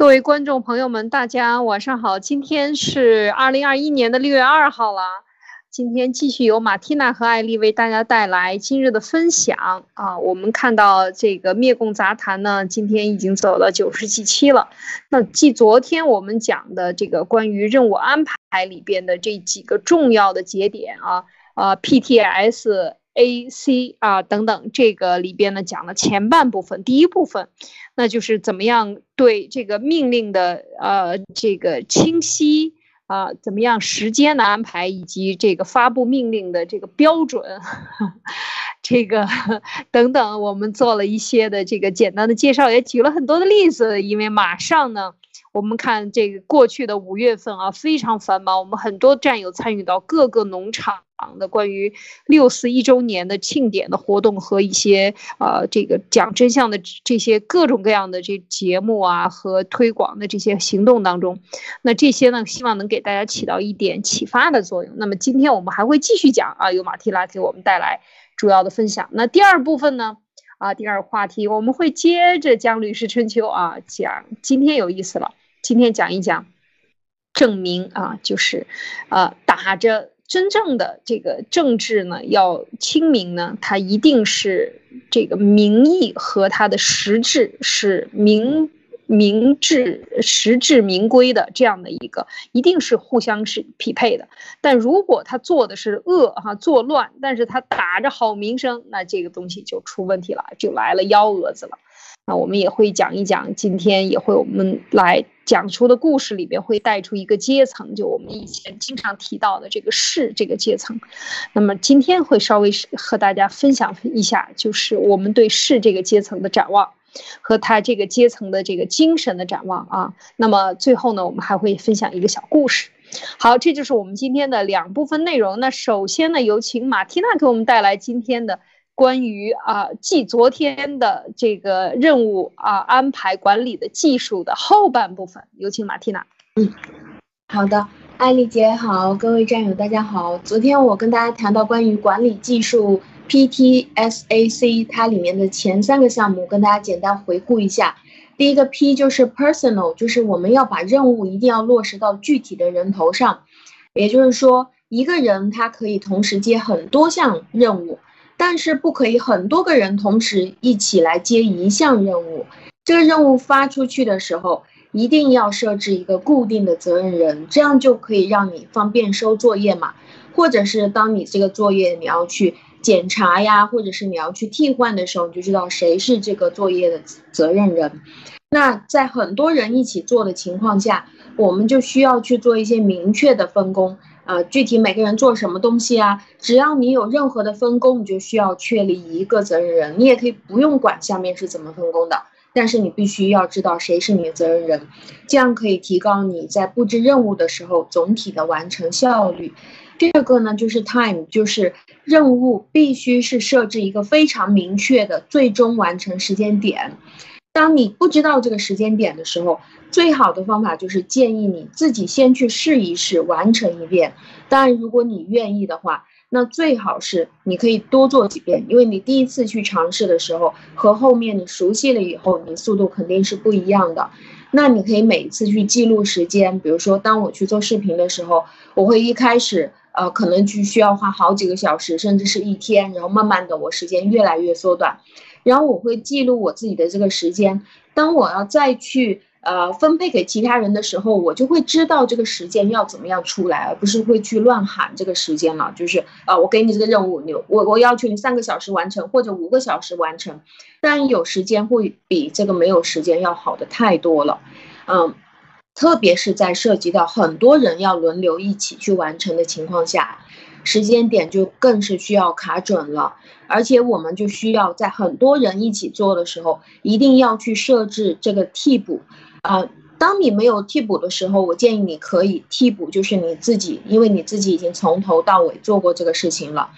各位观众朋友们，大家晚上好！今天是二零二一年的六月二号了。今天继续由马蒂娜和艾丽为大家带来今日的分享啊。我们看到这个灭共杂谈呢，今天已经走了九十几期了。那继昨天我们讲的这个关于任务安排里边的这几个重要的节点啊，啊 PTS。A、C 啊等等，这个里边呢讲了前半部分，第一部分，那就是怎么样对这个命令的呃这个清晰啊，怎么样时间的安排，以及这个发布命令的这个标准，这个 等等，我们做了一些的这个简单的介绍，也举了很多的例子，因为马上呢。我们看这个过去的五月份啊，非常繁忙。我们很多战友参与到各个农场的关于六四一周年的庆典的活动和一些呃这个讲真相的这些各种各样的这节目啊和推广的这些行动当中。那这些呢，希望能给大家起到一点启发的作用。那么今天我们还会继续讲啊，由马蒂拉给我们带来主要的分享。那第二部分呢？啊，第二个话题我们会接着讲《吕氏春秋》啊，讲今天有意思了。今天讲一讲，证明啊，就是，呃，打着真正的这个政治呢，要清明呢，它一定是这个民意和它的实质是明明智实至名归的这样的一个，一定是互相是匹配的。但如果他做的是恶哈作乱，但是他打着好名声，那这个东西就出问题了，就来了幺蛾子了。那我们也会讲一讲，今天也会我们来讲出的故事里边会带出一个阶层，就我们以前经常提到的这个士这个阶层。那么今天会稍微和大家分享一下，就是我们对士这个阶层的展望，和他这个阶层的这个精神的展望啊。那么最后呢，我们还会分享一个小故事。好，这就是我们今天的两部分内容。那首先呢，有请马蒂娜给我们带来今天的。关于啊，继昨天的这个任务啊安排管理的技术的后半部分，有请马蒂娜。嗯，好的，艾丽姐好，各位战友大家好。昨天我跟大家谈到关于管理技术 PTSAC，它里面的前三个项目，跟大家简单回顾一下。第一个 P 就是 Personal，就是我们要把任务一定要落实到具体的人头上，也就是说，一个人他可以同时接很多项任务。但是不可以很多个人同时一起来接一项任务。这个任务发出去的时候，一定要设置一个固定的责任人，这样就可以让你方便收作业嘛。或者是当你这个作业你要去检查呀，或者是你要去替换的时候，你就知道谁是这个作业的责任人。那在很多人一起做的情况下，我们就需要去做一些明确的分工。呃，具体每个人做什么东西啊？只要你有任何的分工，你就需要确立一个责任人。你也可以不用管下面是怎么分工的，但是你必须要知道谁是你的责任人，这样可以提高你在布置任务的时候总体的完成效率。第二个呢，就是 time，就是任务必须是设置一个非常明确的最终完成时间点。当你不知道这个时间点的时候，最好的方法就是建议你自己先去试一试，完成一遍。当然，如果你愿意的话，那最好是你可以多做几遍，因为你第一次去尝试的时候和后面你熟悉了以后，你速度肯定是不一样的。那你可以每一次去记录时间，比如说当我去做视频的时候，我会一开始呃可能去需要花好几个小时，甚至是一天，然后慢慢的我时间越来越缩短，然后我会记录我自己的这个时间。当我要再去。呃，分配给其他人的时候，我就会知道这个时间要怎么样出来，而不是会去乱喊这个时间了。就是啊，我给你这个任务，你我我要求你三个小时完成，或者五个小时完成。但有时间会比这个没有时间要好的太多了。嗯，特别是在涉及到很多人要轮流一起去完成的情况下，时间点就更是需要卡准了。而且我们就需要在很多人一起做的时候，一定要去设置这个替补。啊，当你没有替补的时候，我建议你可以替补，就是你自己，因为你自己已经从头到尾做过这个事情了。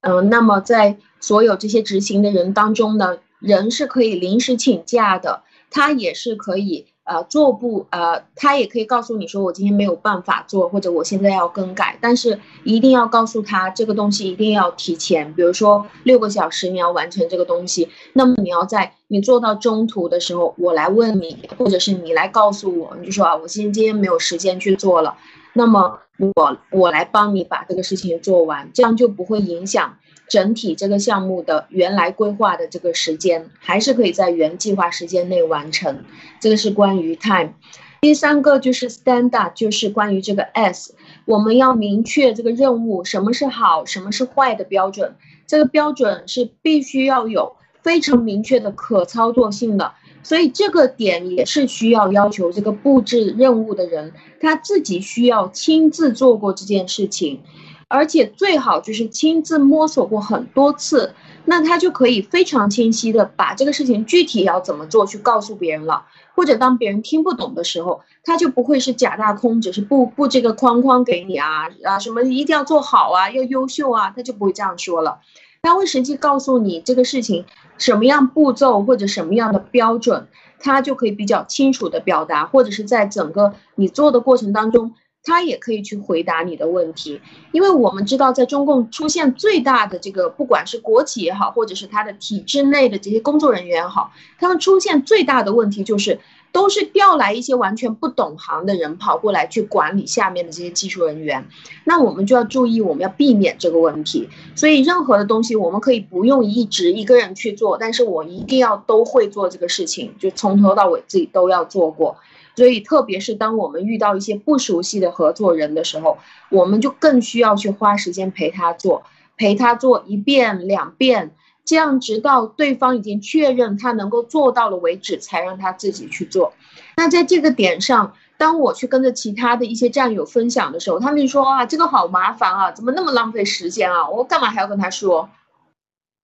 嗯，那么在所有这些执行的人当中呢，人是可以临时请假的，他也是可以呃做不呃，他也可以告诉你说我今天没有办法做，或者我现在要更改，但是一定要告诉他这个东西一定要提前，比如说六个小时你要完成这个东西，那么你要在你做到中途的时候，我来问你，或者是你来告诉我，你就说啊，我今天今天没有时间去做了，那么我我来帮你把这个事情做完，这样就不会影响。整体这个项目的原来规划的这个时间，还是可以在原计划时间内完成。这个是关于 time。第三个就是 standard，就是关于这个 s，我们要明确这个任务什么是好，什么是坏的标准。这个标准是必须要有非常明确的可操作性的，所以这个点也是需要要求这个布置任务的人他自己需要亲自做过这件事情。而且最好就是亲自摸索过很多次，那他就可以非常清晰的把这个事情具体要怎么做去告诉别人了。或者当别人听不懂的时候，他就不会是假大空，只是布布这个框框给你啊啊什么一定要做好啊，要优秀啊，他就不会这样说了。他会实际告诉你这个事情什么样步骤或者什么样的标准，他就可以比较清楚的表达，或者是在整个你做的过程当中。他也可以去回答你的问题，因为我们知道，在中共出现最大的这个，不管是国企也好，或者是他的体制内的这些工作人员也好，他们出现最大的问题就是，都是调来一些完全不懂行的人跑过来去管理下面的这些技术人员。那我们就要注意，我们要避免这个问题。所以，任何的东西我们可以不用一直一个人去做，但是我一定要都会做这个事情，就从头到尾自己都要做过。所以，特别是当我们遇到一些不熟悉的合作人的时候，我们就更需要去花时间陪他做，陪他做一遍、两遍，这样直到对方已经确认他能够做到了为止，才让他自己去做。那在这个点上，当我去跟着其他的一些战友分享的时候，他们就说：“啊，这个好麻烦啊，怎么那么浪费时间啊？我干嘛还要跟他说？”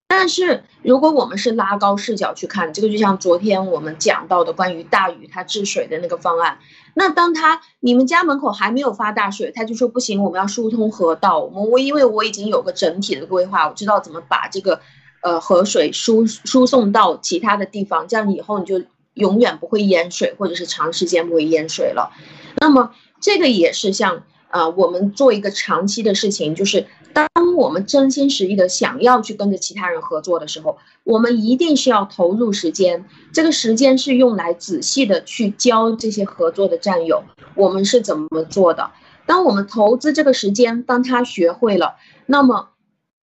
但是，如果我们是拉高视角去看，这个就像昨天我们讲到的关于大禹他治水的那个方案，那当他你们家门口还没有发大水，他就说不行，我们要疏通河道。我们我因为我已经有个整体的规划，我知道怎么把这个呃河水输输送到其他的地方，这样以后你就永远不会淹水，或者是长时间不会淹水了。那么这个也是像。啊，我们做一个长期的事情，就是当我们真心实意的想要去跟着其他人合作的时候，我们一定是要投入时间。这个时间是用来仔细的去教这些合作的战友，我们是怎么做的。当我们投资这个时间，当他学会了，那么。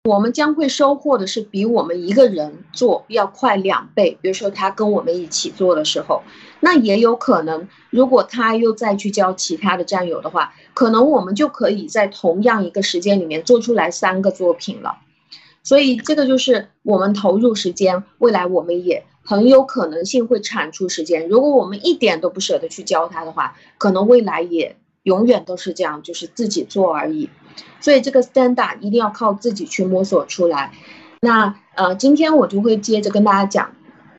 我们将会收获的是比我们一个人做要快两倍。比如说他跟我们一起做的时候，那也有可能，如果他又再去教其他的战友的话，可能我们就可以在同样一个时间里面做出来三个作品了。所以这个就是我们投入时间，未来我们也很有可能性会产出时间。如果我们一点都不舍得去教他的话，可能未来也永远都是这样，就是自己做而已。所以这个 standard 一定要靠自己去摸索出来。那呃，今天我就会接着跟大家讲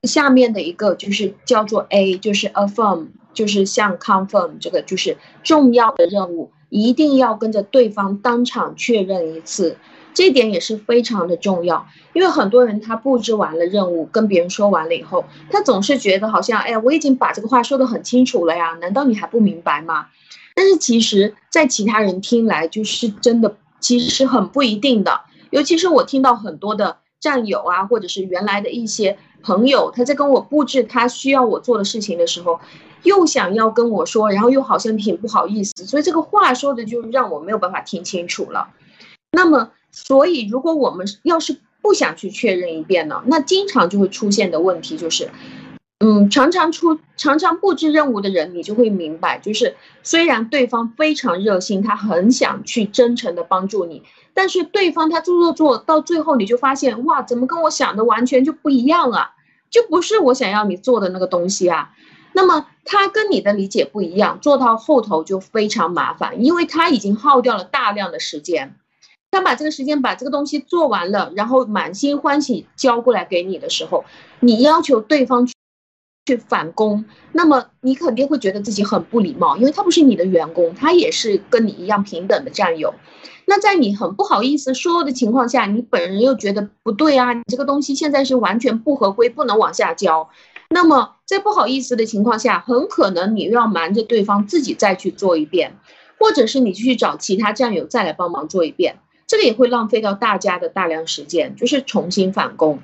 下面的一个，就是叫做 A，就是 affirm，就是像 confirm 这个就是重要的任务，一定要跟着对方当场确认一次。这点也是非常的重要，因为很多人他布置完了任务，跟别人说完了以后，他总是觉得好像，哎呀，我已经把这个话说得很清楚了呀，难道你还不明白吗？但是其实，在其他人听来，就是真的，其实是很不一定的。尤其是我听到很多的战友啊，或者是原来的一些朋友，他在跟我布置他需要我做的事情的时候，又想要跟我说，然后又好像挺不好意思，所以这个话说的就让我没有办法听清楚了。那么，所以如果我们要是不想去确认一遍呢，那经常就会出现的问题就是。嗯，常常出常常布置任务的人，你就会明白，就是虽然对方非常热心，他很想去真诚的帮助你，但是对方他做做做到最后，你就发现哇，怎么跟我想的完全就不一样啊？就不是我想要你做的那个东西啊。那么他跟你的理解不一样，做到后头就非常麻烦，因为他已经耗掉了大量的时间，他把这个时间把这个东西做完了，然后满心欢喜交过来给你的时候，你要求对方。去反攻，那么你肯定会觉得自己很不礼貌，因为他不是你的员工，他也是跟你一样平等的战友。那在你很不好意思说的情况下，你本人又觉得不对啊，你这个东西现在是完全不合规，不能往下交。那么在不好意思的情况下，很可能你又要瞒着对方自己再去做一遍，或者是你去找其他战友再来帮忙做一遍，这个也会浪费到大家的大量时间，就是重新返工。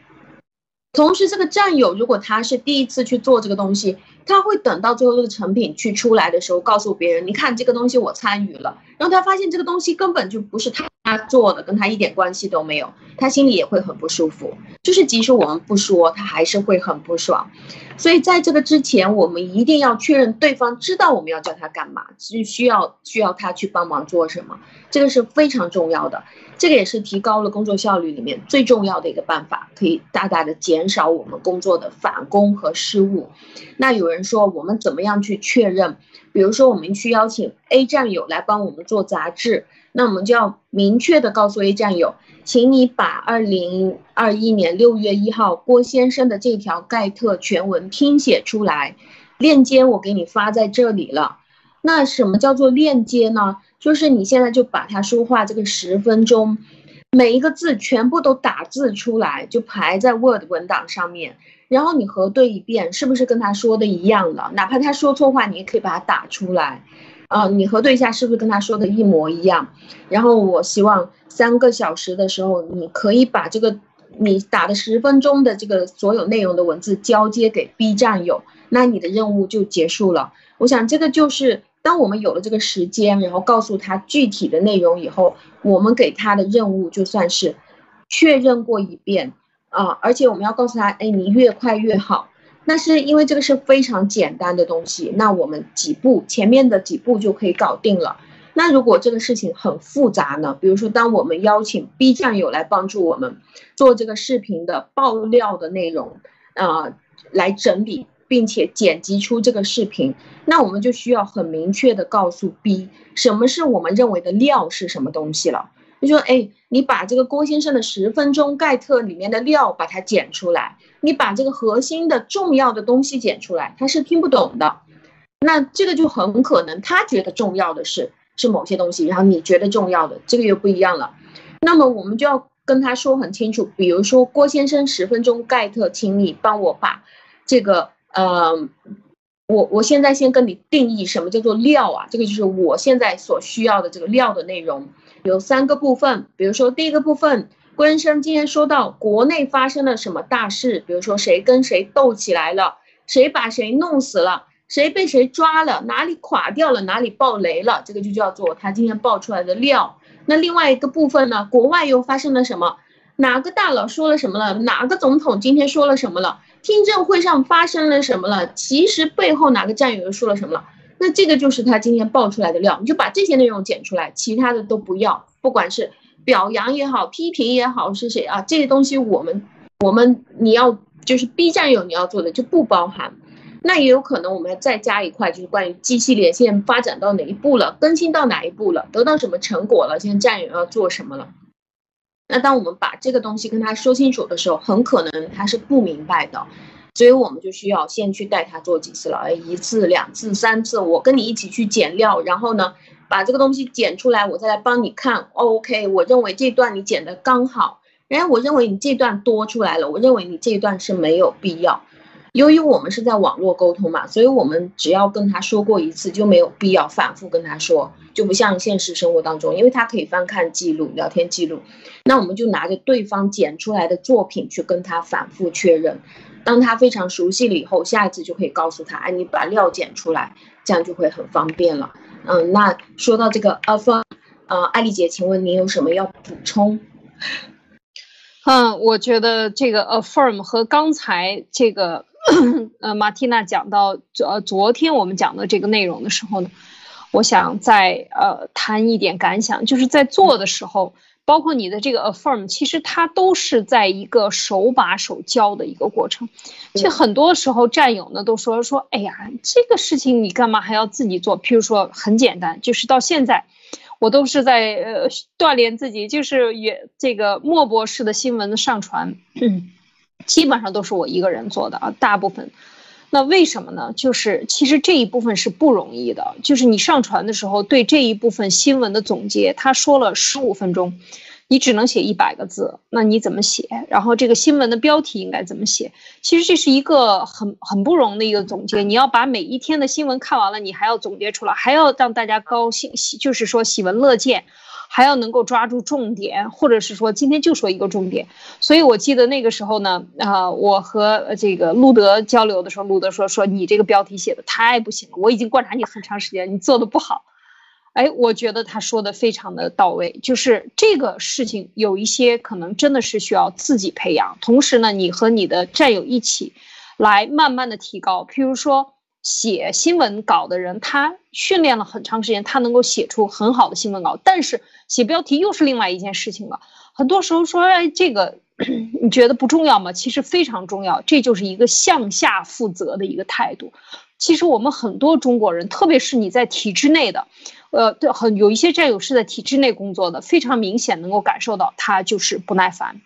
同时，这个战友如果他是第一次去做这个东西，他会等到最后这个成品去出来的时候，告诉别人：“你看这个东西我参与了。”然后他发现这个东西根本就不是他他做的，跟他一点关系都没有，他心里也会很不舒服。就是即使我们不说，他还是会很不爽。所以在这个之前，我们一定要确认对方知道我们要叫他干嘛，是需要需要他去帮忙做什么，这个是非常重要的。这个也是提高了工作效率里面最重要的一个办法，可以大大的减少我们工作的返工和失误。那有人说我们怎么样去确认？比如说我们去邀请 A 战友来帮我们做杂志，那我们就要明确的告诉 A 战友，请你把二零二一年六月一号郭先生的这条盖特全文拼写出来，链接我给你发在这里了。那什么叫做链接呢？就是你现在就把他说话这个十分钟，每一个字全部都打字出来，就排在 Word 文档上面，然后你核对一遍，是不是跟他说的一样了？哪怕他说错话，你也可以把它打出来，啊，你核对一下是不是跟他说的一模一样。然后我希望三个小时的时候，你可以把这个你打的十分钟的这个所有内容的文字交接给 B 站友，那你的任务就结束了。我想这个就是。当我们有了这个时间，然后告诉他具体的内容以后，我们给他的任务就算是确认过一遍啊，而且我们要告诉他，哎，你越快越好。那是因为这个是非常简单的东西，那我们几步前面的几步就可以搞定了。那如果这个事情很复杂呢？比如说，当我们邀请 B 站友来帮助我们做这个视频的爆料的内容啊，来整理。并且剪辑出这个视频，那我们就需要很明确的告诉 B，什么是我们认为的料是什么东西了。就说，哎，你把这个郭先生的十分钟盖特里面的料把它剪出来，你把这个核心的重要的东西剪出来，他是听不懂的。那这个就很可能他觉得重要的是是某些东西，然后你觉得重要的这个又不一样了。那么我们就要跟他说很清楚，比如说郭先生十分钟盖特，请你帮我把这个。呃，我我现在先跟你定义什么叫做料啊？这个就是我现在所需要的这个料的内容，有三个部分。比如说第一个部分，郭先生今天说到国内发生了什么大事，比如说谁跟谁斗起来了，谁把谁弄死了，谁被谁抓了，哪里垮掉了，哪里爆雷了，这个就叫做他今天爆出来的料。那另外一个部分呢，国外又发生了什么？哪个大佬说了什么了？哪个总统今天说了什么了？听证会上发生了什么了？其实背后哪个战友又说了什么了？那这个就是他今天爆出来的料，你就把这些内容剪出来，其他的都不要。不管是表扬也好，批评也好，是谁啊？这些东西我们我们你要就是 B 战友你要做的就不包含。那也有可能我们再加一块，就是关于 G 系列现在发展到哪一步了，更新到哪一步了，得到什么成果了，现在战友要做什么了。那当我们把这个东西跟他说清楚的时候，很可能他是不明白的，所以我们就需要先去带他做几次了，哎，一次、两次、三次，我跟你一起去减料，然后呢，把这个东西剪出来，我再来帮你看。OK，我认为这段你剪的刚好，然后我认为你这段多出来了，我认为你这段是没有必要。由于我们是在网络沟通嘛，所以我们只要跟他说过一次，就没有必要反复跟他说，就不像现实生活当中，因为他可以翻看记录、聊天记录，那我们就拿着对方剪出来的作品去跟他反复确认。当他非常熟悉了以后，下一次就可以告诉他，哎，你把料剪出来，这样就会很方便了。嗯，那说到这个 affirm，呃，艾丽姐，请问您有什么要补充？嗯，我觉得这个 affirm 和刚才这个。呃，马蒂娜讲到呃昨天我们讲的这个内容的时候呢，我想再呃谈一点感想，就是在做的时候，包括你的这个 affirm，其实它都是在一个手把手教的一个过程。其实很多时候战友呢都说说，哎呀，这个事情你干嘛还要自己做？譬如说很简单，就是到现在我都是在呃锻炼自己，就是也这个莫博士的新闻的上传。基本上都是我一个人做的啊，大部分。那为什么呢？就是其实这一部分是不容易的。就是你上传的时候，对这一部分新闻的总结，他说了十五分钟，你只能写一百个字，那你怎么写？然后这个新闻的标题应该怎么写？其实这是一个很很不容易的一个总结。你要把每一天的新闻看完了，你还要总结出来，还要让大家高兴，喜就是说喜闻乐见。还要能够抓住重点，或者是说今天就说一个重点。所以我记得那个时候呢，啊，我和这个路德交流的时候，路德说说你这个标题写的太不行了，我已经观察你很长时间，你做的不好。哎，我觉得他说的非常的到位，就是这个事情有一些可能真的是需要自己培养，同时呢，你和你的战友一起来慢慢的提高，譬如说。写新闻稿的人，他训练了很长时间，他能够写出很好的新闻稿。但是写标题又是另外一件事情了。很多时候说，哎，这个 你觉得不重要吗？其实非常重要，这就是一个向下负责的一个态度。其实我们很多中国人，特别是你在体制内的，呃，对，很有一些战友是在体制内工作的，非常明显能够感受到他就是不耐烦。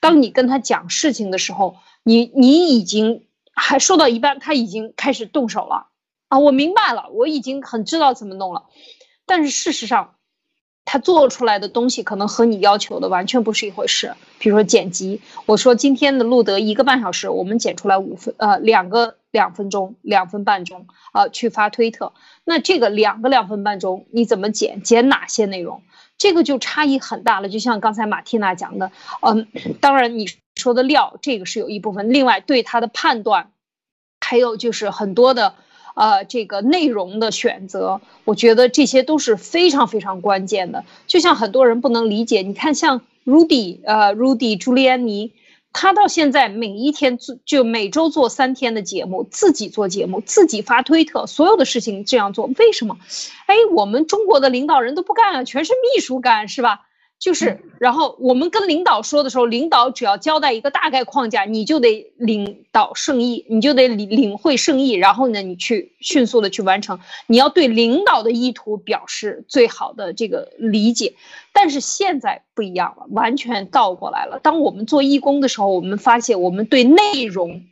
当你跟他讲事情的时候，你你已经。还说到一半，他已经开始动手了啊！我明白了，我已经很知道怎么弄了，但是事实上，他做出来的东西可能和你要求的完全不是一回事。比如说剪辑，我说今天的录得一个半小时，我们剪出来五分呃两个两分钟两分半钟啊去发推特，那这个两个两分半钟你怎么剪？剪哪些内容？这个就差异很大了。就像刚才马蒂娜讲的，嗯，当然你。说的料，这个是有一部分。另外，对他的判断，还有就是很多的，呃，这个内容的选择，我觉得这些都是非常非常关键的。就像很多人不能理解，你看像 Rudy，呃，Rudy 朱利安尼，他到现在每一天做，就每周做三天的节目，自己做节目，自己发推特，所有的事情这样做，为什么？哎，我们中国的领导人都不干啊，全是秘书干，是吧？就是，然后我们跟领导说的时候，领导只要交代一个大概框架，你就得领导圣意，你就得领领会圣意，然后呢，你去迅速的去完成。你要对领导的意图表示最好的这个理解。但是现在不一样了，完全倒过来了。当我们做义工的时候，我们发现我们对内容、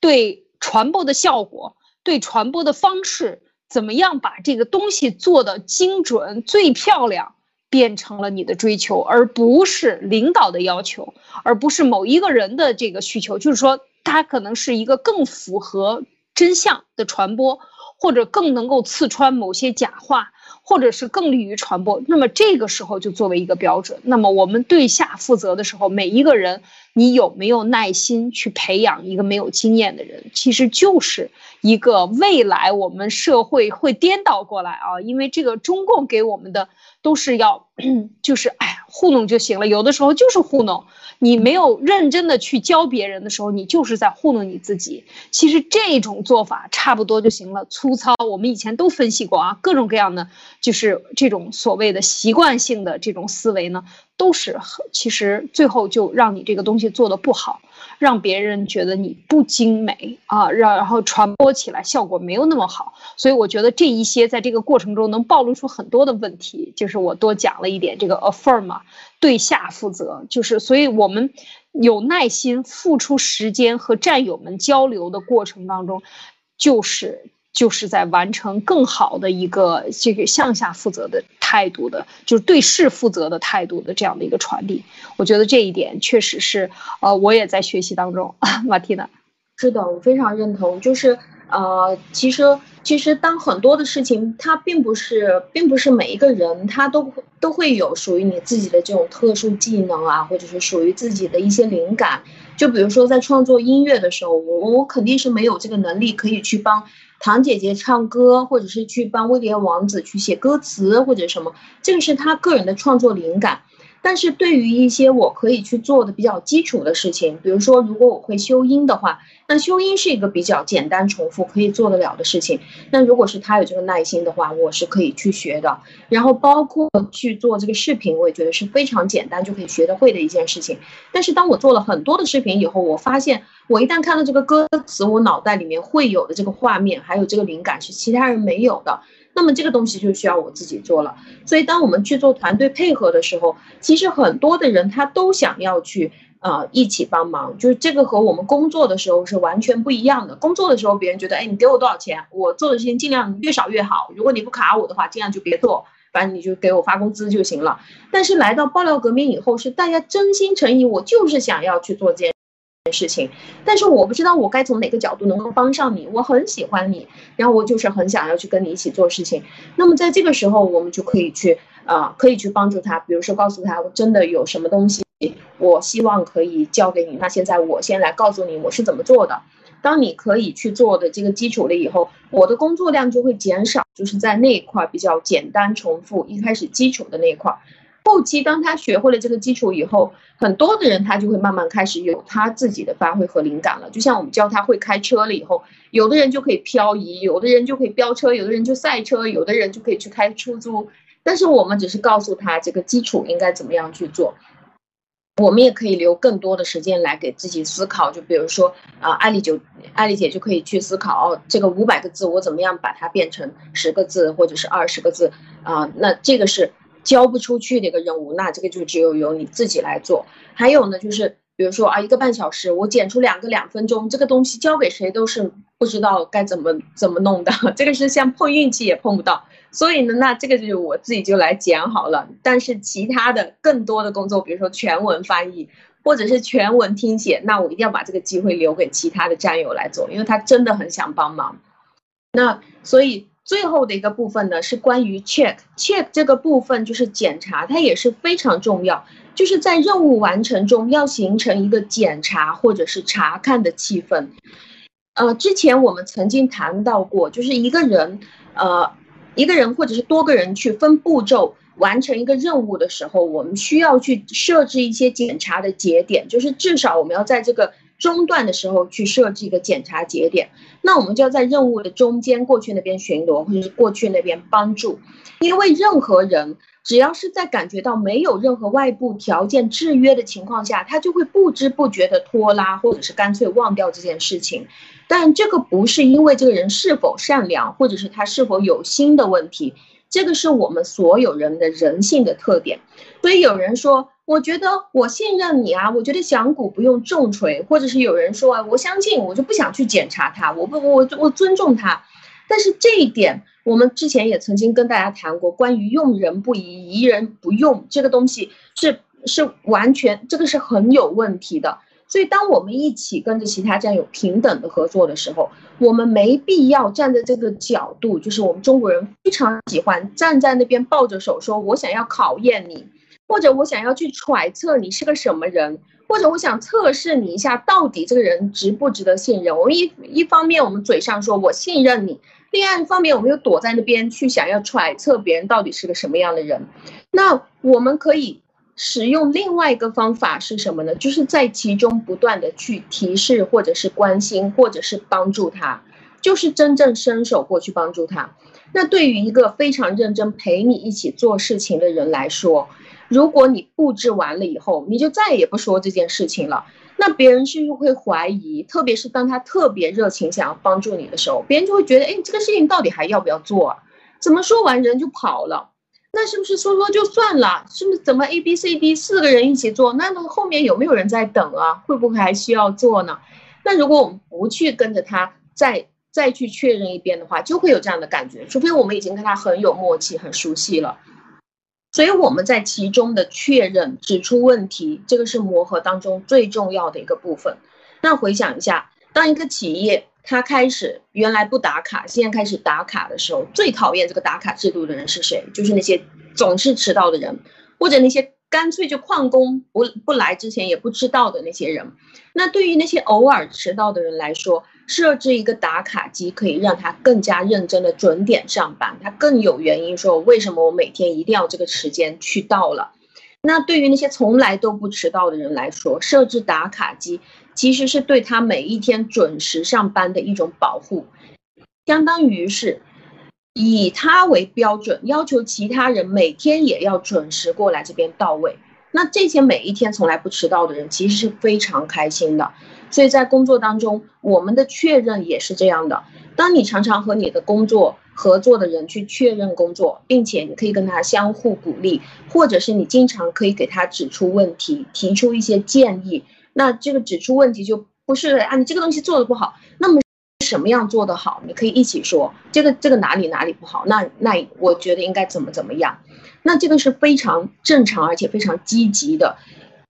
对传播的效果、对传播的方式，怎么样把这个东西做的精准、最漂亮。变成了你的追求，而不是领导的要求，而不是某一个人的这个需求。就是说，它可能是一个更符合真相的传播，或者更能够刺穿某些假话，或者是更利于传播。那么这个时候就作为一个标准。那么我们对下负责的时候，每一个人，你有没有耐心去培养一个没有经验的人？其实就是一个未来我们社会会颠倒过来啊，因为这个中共给我们的。都是要，就是哎，糊弄就行了。有的时候就是糊弄，你没有认真的去教别人的时候，你就是在糊弄你自己。其实这种做法差不多就行了，粗糙。我们以前都分析过啊，各种各样的，就是这种所谓的习惯性的这种思维呢，都是其实最后就让你这个东西做的不好。让别人觉得你不精美啊，让然后传播起来效果没有那么好，所以我觉得这一些在这个过程中能暴露出很多的问题，就是我多讲了一点这个 affirm，对下负责，就是所以我们有耐心付出时间和战友们交流的过程当中，就是。就是在完成更好的一个这个向下负责的态度的，就是对事负责的态度的这样的一个传递。我觉得这一点确实是，呃，我也在学习当中。马蒂娜，是的，我非常认同。就是呃，其实其实当很多的事情，它并不是并不是每一个人他都都会有属于你自己的这种特殊技能啊，或者是属于自己的一些灵感。就比如说在创作音乐的时候，我我肯定是没有这个能力可以去帮。唐姐姐唱歌，或者是去帮威廉王子去写歌词，或者什么，这个是他个人的创作灵感。但是对于一些我可以去做的比较基础的事情，比如说，如果我会修音的话，那修音是一个比较简单、重复可以做得了的事情。那如果是他有这个耐心的话，我是可以去学的。然后包括去做这个视频，我也觉得是非常简单就可以学得会的一件事情。但是当我做了很多的视频以后，我发现我一旦看到这个歌词，我脑袋里面会有的这个画面，还有这个灵感是其他人没有的。那么这个东西就需要我自己做了。所以当我们去做团队配合的时候，其实很多的人他都想要去呃一起帮忙，就是这个和我们工作的时候是完全不一样的。工作的时候，别人觉得，哎，你给我多少钱，我做的事情尽量越少越好。如果你不卡我的话，尽量就别做。反正你就给我发工资就行了。但是来到爆料革命以后，是大家真心诚意，我就是想要去做这件事情，但是我不知道我该从哪个角度能够帮上你。我很喜欢你，然后我就是很想要去跟你一起做事情。那么在这个时候，我们就可以去啊，可以去帮助他，比如说告诉他，我真的有什么东西，我希望可以教给你。那现在我先来告诉你我是怎么做的。当你可以去做的这个基础了以后，我的工作量就会减少，就是在那一块比较简单重复，一开始基础的那一块。后期当他学会了这个基础以后，很多的人他就会慢慢开始有他自己的发挥和灵感了。就像我们教他会开车了以后，有的人就可以漂移，有的人就可以飙车，有的人就赛车，有的人就可以去开出租。但是我们只是告诉他这个基础应该怎么样去做。我们也可以留更多的时间来给自己思考，就比如说啊，艾丽就艾丽姐就可以去思考，这个五百个字我怎么样把它变成十个字或者是二十个字啊？那这个是交不出去的一个任务，那这个就只有由你自己来做。还有呢，就是比如说啊，一个半小时我剪出两个两分钟，这个东西交给谁都是不知道该怎么怎么弄的，这个是像碰运气也碰不到。所以呢，那这个就是我自己就来剪好了。但是其他的更多的工作，比如说全文翻译或者是全文听写，那我一定要把这个机会留给其他的战友来做，因为他真的很想帮忙。那所以最后的一个部分呢，是关于 check check 这个部分，就是检查，它也是非常重要。就是在任务完成中要形成一个检查或者是查看的气氛。呃，之前我们曾经谈到过，就是一个人，呃。一个人或者是多个人去分步骤完成一个任务的时候，我们需要去设置一些检查的节点，就是至少我们要在这个中段的时候去设置一个检查节点。那我们就要在任务的中间过去那边巡逻，或者是过去那边帮助，因为任何人。只要是在感觉到没有任何外部条件制约的情况下，他就会不知不觉的拖拉，或者是干脆忘掉这件事情。但这个不是因为这个人是否善良，或者是他是否有心的问题，这个是我们所有人的人性的特点。所以有人说，我觉得我信任你啊，我觉得响鼓不用重锤，或者是有人说啊，我相信，我就不想去检查他，我不，我我尊重他。但是这一点。我们之前也曾经跟大家谈过，关于用人不疑，疑人不用这个东西是是完全这个是很有问题的。所以，当我们一起跟着其他战友平等的合作的时候，我们没必要站在这个角度，就是我们中国人非常喜欢站在那边抱着手说：“我想要考验你，或者我想要去揣测你是个什么人，或者我想测试你一下，到底这个人值不值得信任。”我们一一方面，我们嘴上说我信任你。另外一方面，我们又躲在那边去想要揣测别人到底是个什么样的人。那我们可以使用另外一个方法是什么呢？就是在其中不断的去提示，或者是关心，或者是帮助他，就是真正伸手过去帮助他。那对于一个非常认真陪你一起做事情的人来说，如果你布置完了以后，你就再也不说这件事情了。那别人是不是会怀疑？特别是当他特别热情想要帮助你的时候，别人就会觉得，哎，这个事情到底还要不要做啊？怎么说完人就跑了？那是不是说说就算了？是不是怎么 A B C D 四个人一起做？那后面有没有人在等啊？会不会还需要做呢？那如果我们不去跟着他再再去确认一遍的话，就会有这样的感觉，除非我们已经跟他很有默契、很熟悉了。所以我们在其中的确认、指出问题，这个是磨合当中最重要的一个部分。那回想一下，当一个企业它开始原来不打卡，现在开始打卡的时候，最讨厌这个打卡制度的人是谁？就是那些总是迟到的人，或者那些。干脆就旷工不不来之前也不知道的那些人，那对于那些偶尔迟到的人来说，设置一个打卡机可以让他更加认真的准点上班，他更有原因说为什么我每天一定要这个时间去到了。那对于那些从来都不迟到的人来说，设置打卡机其实是对他每一天准时上班的一种保护，相当于是。以他为标准，要求其他人每天也要准时过来这边到位。那这些每一天从来不迟到的人，其实是非常开心的。所以在工作当中，我们的确认也是这样的。当你常常和你的工作合作的人去确认工作，并且你可以跟他相互鼓励，或者是你经常可以给他指出问题，提出一些建议。那这个指出问题就不是啊，你这个东西做的不好，那么。什么样做得好，你可以一起说这个这个哪里哪里不好，那那我觉得应该怎么怎么样，那这个是非常正常而且非常积极的。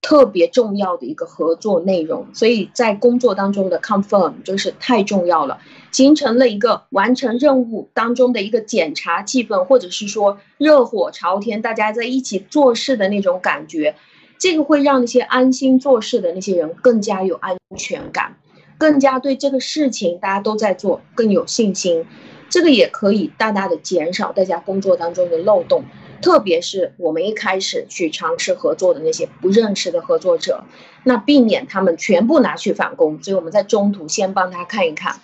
特别重要的一个合作内容，所以在工作当中的 confirm 就是太重要了，形成了一个完成任务当中的一个检查气氛，或者是说热火朝天，大家在一起做事的那种感觉，这个会让那些安心做事的那些人更加有安全感，更加对这个事情大家都在做更有信心，这个也可以大大的减少大家工作当中的漏洞。特别是我们一开始去尝试合作的那些不认识的合作者，那避免他们全部拿去返工。所以我们在中途先帮他看一看，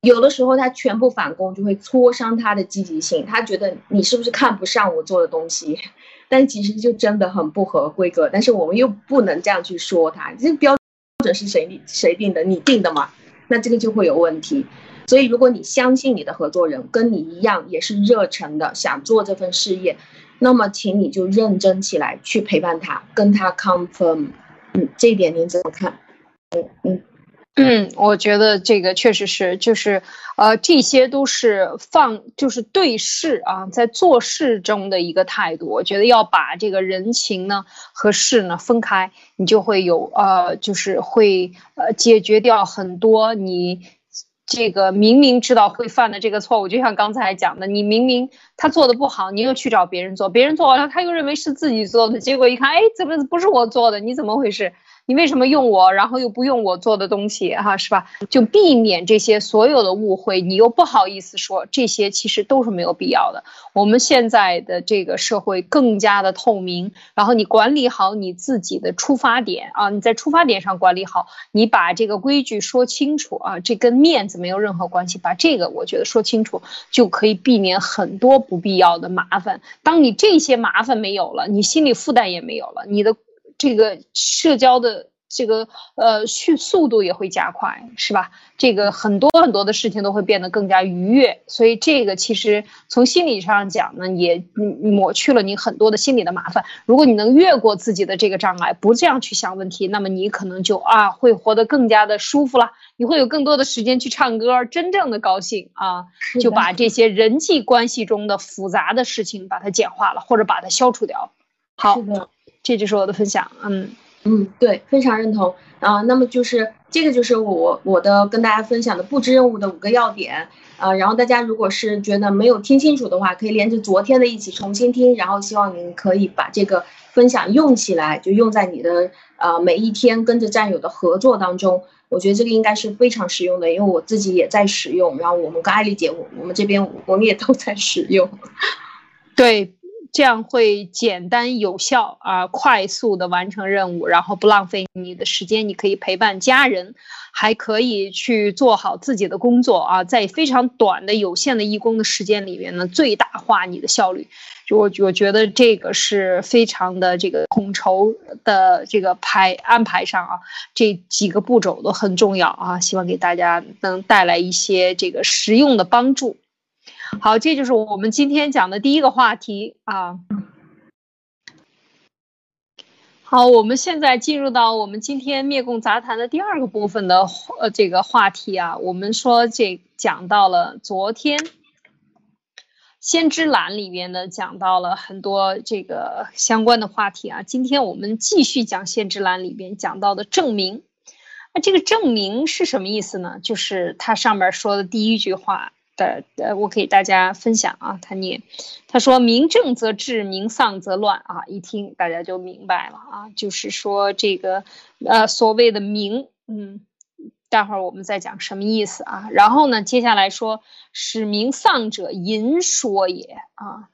有的时候他全部返工就会挫伤他的积极性，他觉得你是不是看不上我做的东西？但其实就真的很不合规格。但是我们又不能这样去说他，这标或者是谁你谁定的？你定的嘛？那这个就会有问题。所以，如果你相信你的合作人跟你一样也是热诚的，想做这份事业，那么请你就认真起来，去陪伴他，跟他 confirm。嗯，这一点您怎么看？嗯嗯嗯，我觉得这个确实是，就是呃，这些都是放，就是对事啊，在做事中的一个态度。我觉得要把这个人情呢和事呢分开，你就会有呃，就是会呃解决掉很多你。这个明明知道会犯的这个错误，就像刚才讲的，你明明他做的不好，你又去找别人做，别人做完了，他又认为是自己做的，结果一看，哎，怎么不是我做的？你怎么回事？你为什么用我，然后又不用我做的东西，哈，是吧？就避免这些所有的误会，你又不好意思说，这些其实都是没有必要的。我们现在的这个社会更加的透明，然后你管理好你自己的出发点啊，你在出发点上管理好，你把这个规矩说清楚啊，这跟面子没有任何关系，把这个我觉得说清楚，就可以避免很多不必要的麻烦。当你这些麻烦没有了，你心理负担也没有了，你的。这个社交的这个呃速速度也会加快，是吧？这个很多很多的事情都会变得更加愉悦，所以这个其实从心理上讲呢，也抹去了你很多的心理的麻烦。如果你能越过自己的这个障碍，不这样去想问题，那么你可能就啊会活得更加的舒服了。你会有更多的时间去唱歌，真正的高兴啊，就把这些人际关系中的复杂的事情把它简化了，或者把它消除掉。好。这就是我的分享，嗯嗯，对，非常认同啊。那么就是这个就是我我的跟大家分享的布置任务的五个要点啊。然后大家如果是觉得没有听清楚的话，可以连着昨天的一起重新听。然后希望您可以把这个分享用起来，就用在你的呃每一天跟着战友的合作当中。我觉得这个应该是非常实用的，因为我自己也在使用。然后我们跟艾丽姐，我我们这边我们也都在使用，对。这样会简单有效啊，快速的完成任务，然后不浪费你的时间。你可以陪伴家人，还可以去做好自己的工作啊，在非常短的有限的义工的时间里面呢，最大化你的效率。就我我觉得这个是非常的这个统筹的这个排安排上啊，这几个步骤都很重要啊，希望给大家能带来一些这个实用的帮助。好，这就是我们今天讲的第一个话题啊。好，我们现在进入到我们今天灭共杂谈的第二个部分的呃这个话题啊。我们说这讲到了昨天先知栏里面呢，讲到了很多这个相关的话题啊。今天我们继续讲先知栏里边讲到的证明。那这个证明是什么意思呢？就是它上面说的第一句话。的呃，我给大家分享啊，他念，他说民正则治，民丧则乱啊，一听大家就明白了啊，就是说这个呃所谓的名，嗯，待会儿我们再讲什么意思啊。然后呢，接下来说使民丧者淫说也啊，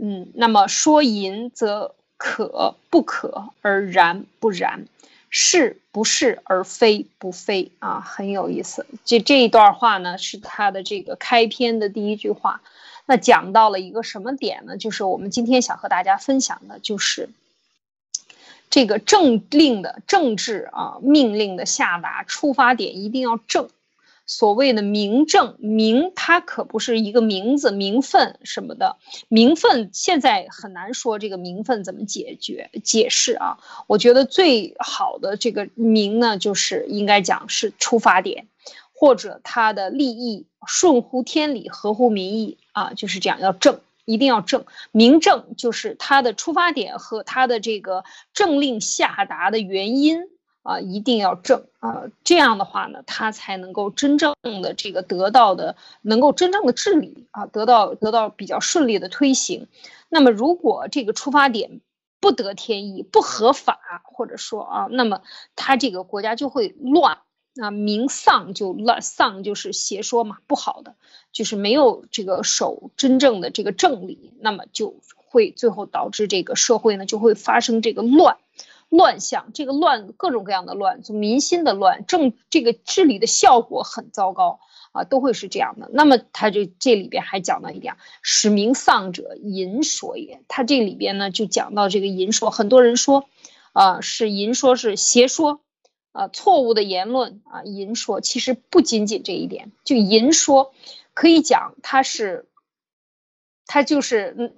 嗯，那么说淫则可不可而然不然。是不是而非不非啊，很有意思。这这一段话呢，是他的这个开篇的第一句话。那讲到了一个什么点呢？就是我们今天想和大家分享的，就是这个政令的政治啊，命令的下达出发点一定要正。所谓的名正名，它可不是一个名字、名分什么的。名分现在很难说这个名分怎么解决、解释啊。我觉得最好的这个名呢，就是应该讲是出发点，或者他的利益顺乎天理、合乎民意啊，就是这样，要正，一定要正。明正就是他的出发点和他的这个政令下达的原因啊，一定要正啊。这样的话呢，他才能够真正的这个得到的，能够真正的治理啊，得到得到比较顺利的推行。那么，如果这个出发点不得天意、不合法，或者说啊，那么他这个国家就会乱。啊，明丧就乱，丧就是邪说嘛，不好的，就是没有这个守真正的这个正理，那么就会最后导致这个社会呢就会发生这个乱，乱象，这个乱各种各样的乱，就民心的乱，政这个治理的效果很糟糕啊，都会是这样的。那么他就这里边还讲到一点，使民丧者淫说也，他这里边呢就讲到这个淫说，很多人说，啊，是淫说是邪说。啊，错误的言论啊，淫说其实不仅仅这一点，就淫说，可以讲他是，他就是嗯，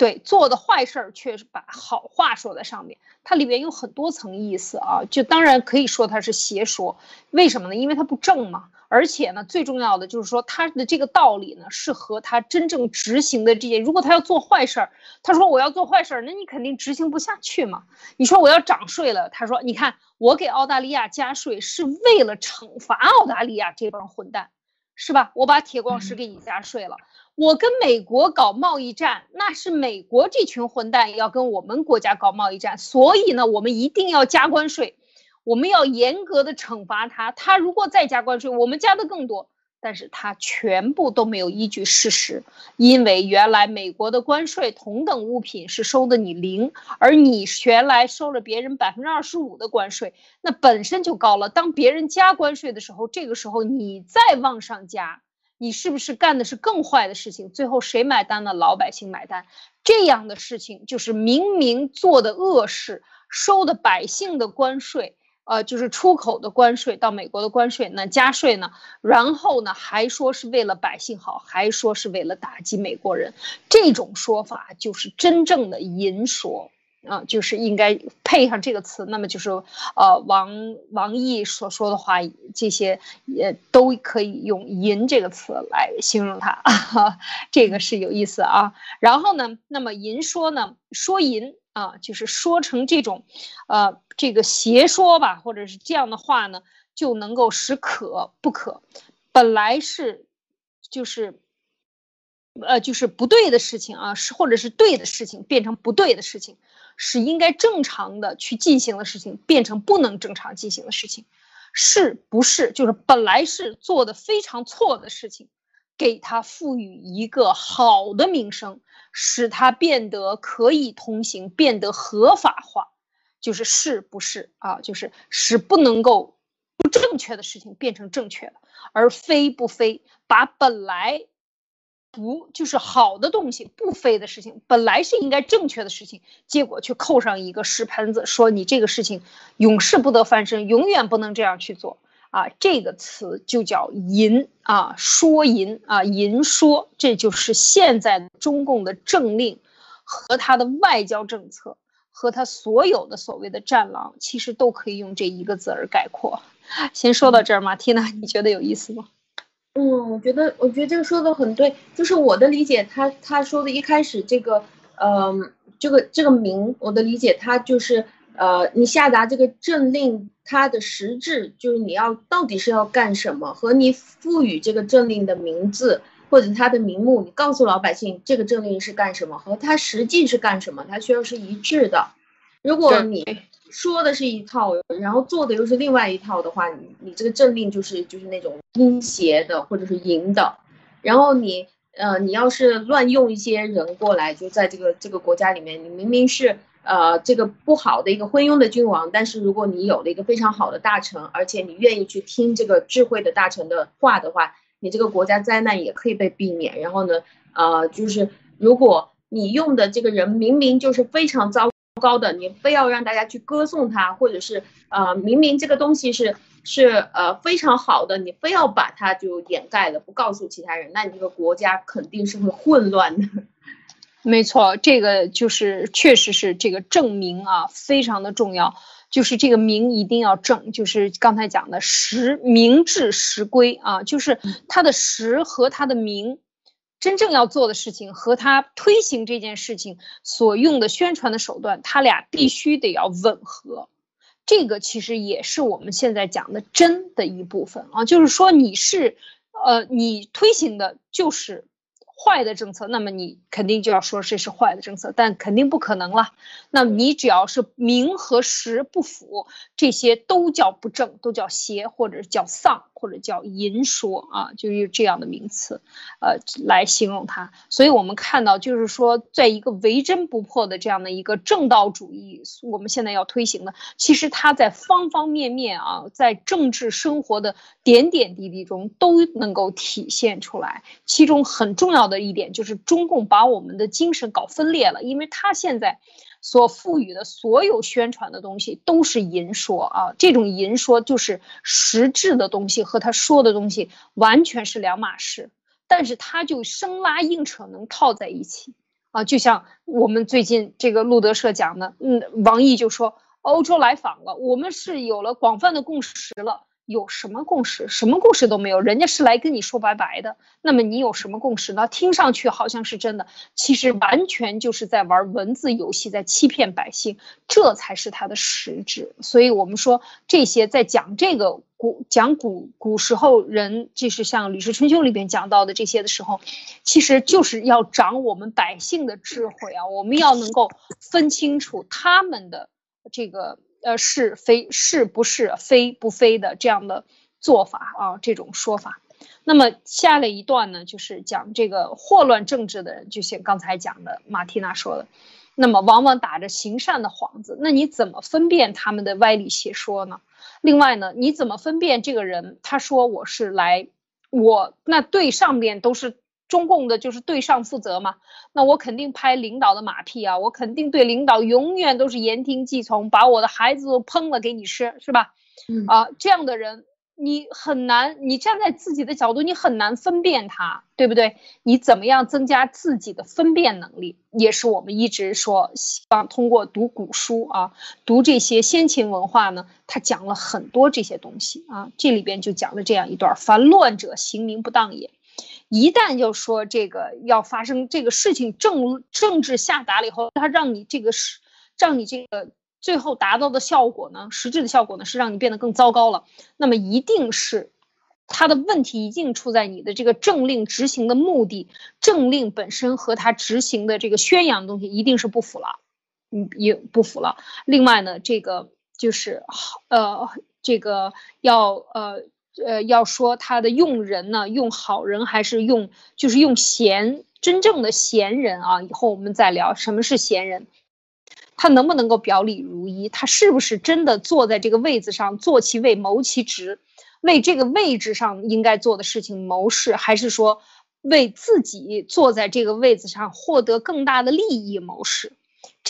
对做的坏事儿，却是把好话说在上面，它里边有很多层意思啊，就当然可以说它是邪说，为什么呢？因为它不正嘛。而且呢，最重要的就是说，他的这个道理呢，是和他真正执行的这些。如果他要做坏事儿，他说我要做坏事儿，那你肯定执行不下去嘛。你说我要涨税了，他说你看我给澳大利亚加税是为了惩罚澳大利亚这帮混蛋，是吧？我把铁矿石给你加税了。我跟美国搞贸易战，那是美国这群混蛋要跟我们国家搞贸易战，所以呢，我们一定要加关税。我们要严格的惩罚他，他如果再加关税，我们加的更多。但是他全部都没有依据事实，因为原来美国的关税同等物品是收的你零，而你原来收了别人百分之二十五的关税，那本身就高了。当别人加关税的时候，这个时候你再往上加，你是不是干的是更坏的事情？最后谁买单呢？老百姓买单。这样的事情就是明明做的恶事，收的百姓的关税。呃，就是出口的关税到美国的关税，那加税呢？然后呢，还说是为了百姓好，还说是为了打击美国人，这种说法就是真正的淫说啊，就是应该配上这个词，那么就是呃，王王毅所说的话，这些也都可以用“淫”这个词来形容他，这个是有意思啊。然后呢，那么淫说呢，说淫。啊，就是说成这种，呃，这个邪说吧，或者是这样的话呢，就能够使可不可，本来是，就是，呃，就是不对的事情啊，是或者是对的事情变成不对的事情，使应该正常的去进行的事情变成不能正常进行的事情，是不是？就是本来是做的非常错的事情。给他赋予一个好的名声，使他变得可以通行，变得合法化，就是是不是啊？就是使不能够不正确的事情变成正确的，而非不非，把本来不就是好的东西不非的事情，本来是应该正确的事情，结果却扣上一个屎盆子，说你这个事情永世不得翻身，永远不能这样去做。啊，这个词就叫淫啊，说淫啊，淫说，这就是现在中共的政令和他的外交政策和他所有的所谓的战狼，其实都可以用这一个字儿概括。先说到这儿，马蒂娜，你觉得有意思吗？嗯，我觉得，我觉得这个说的很对，就是我的理解，他他说的一开始这个，嗯，这个这个名，我的理解，他就是。呃，你下达这个政令，它的实质就是你要到底是要干什么，和你赋予这个政令的名字或者它的名目，你告诉老百姓这个政令是干什么，和它实际是干什么，它需要是一致的。如果你说的是一套，然后做的又是另外一套的话，你你这个政令就是就是那种阴邪的或者是淫的。然后你呃，你要是乱用一些人过来，就在这个这个国家里面，你明明是。呃，这个不好的一个昏庸的君王，但是如果你有了一个非常好的大臣，而且你愿意去听这个智慧的大臣的话的话，你这个国家灾难也可以被避免。然后呢，呃，就是如果你用的这个人明明就是非常糟糕的，你非要让大家去歌颂他，或者是呃，明明这个东西是是呃非常好的，你非要把它就掩盖了，不告诉其他人，那你这个国家肯定是会混乱的。没错，这个就是确实是这个证明啊，非常的重要。就是这个名一定要正，就是刚才讲的实名至实归啊，就是他的实和他的名，真正要做的事情和他推行这件事情所用的宣传的手段，他俩必须得要吻合。这个其实也是我们现在讲的真的一部分啊，就是说你是，呃，你推行的就是。坏的政策，那么你肯定就要说这是坏的政策，但肯定不可能了。那你只要是名和实不符，这些都叫不正，都叫邪，或者叫丧，或者叫淫说啊，就是这样的名词，呃，来形容它。所以我们看到，就是说，在一个唯真不破的这样的一个正道主义，我们现在要推行的，其实它在方方面面啊，在政治生活的点点滴滴中都能够体现出来。其中很重要。的一点就是中共把我们的精神搞分裂了，因为他现在所赋予的所有宣传的东西都是淫说啊，这种淫说就是实质的东西和他说的东西完全是两码事，但是他就生拉硬扯能套在一起啊，就像我们最近这个路德社讲的，嗯，王毅就说欧洲来访了，我们是有了广泛的共识了。有什么共识？什么共识都没有，人家是来跟你说拜拜的。那么你有什么共识呢？听上去好像是真的，其实完全就是在玩文字游戏，在欺骗百姓，这才是他的实质。所以我们说这些在讲这个古讲古古时候人，就是像《吕氏春秋》里边讲到的这些的时候，其实就是要长我们百姓的智慧啊！我们要能够分清楚他们的这个。呃，是非是不是非不非的这样的做法啊，这种说法。那么下了一段呢，就是讲这个祸乱政治的人，就像刚才讲的马蒂娜说的，那么往往打着行善的幌子，那你怎么分辨他们的歪理邪说呢？另外呢，你怎么分辨这个人？他说我是来，我那对上面都是。中共的就是对上负责嘛，那我肯定拍领导的马屁啊，我肯定对领导永远都是言听计从，把我的孩子都烹了给你吃，是吧？啊，这样的人你很难，你站在自己的角度，你很难分辨他，对不对？你怎么样增加自己的分辨能力，也是我们一直说希望通过读古书啊，读这些先秦文化呢，他讲了很多这些东西啊，这里边就讲了这样一段：凡乱者，行名不当也。一旦就说这个要发生这个事情，政政治下达了以后，他让你这个是让你这个最后达到的效果呢，实质的效果呢，是让你变得更糟糕了。那么一定是他的问题一定出在你的这个政令执行的目的，政令本身和他执行的这个宣扬的东西一定是不符了，嗯，也不符了。另外呢，这个就是，呃，这个要呃。呃，要说他的用人呢，用好人还是用，就是用贤，真正的贤人啊。以后我们再聊什么是贤人，他能不能够表里如一？他是不是真的坐在这个位子上，坐其位谋其职，为这个位置上应该做的事情谋事，还是说为自己坐在这个位子上获得更大的利益谋事？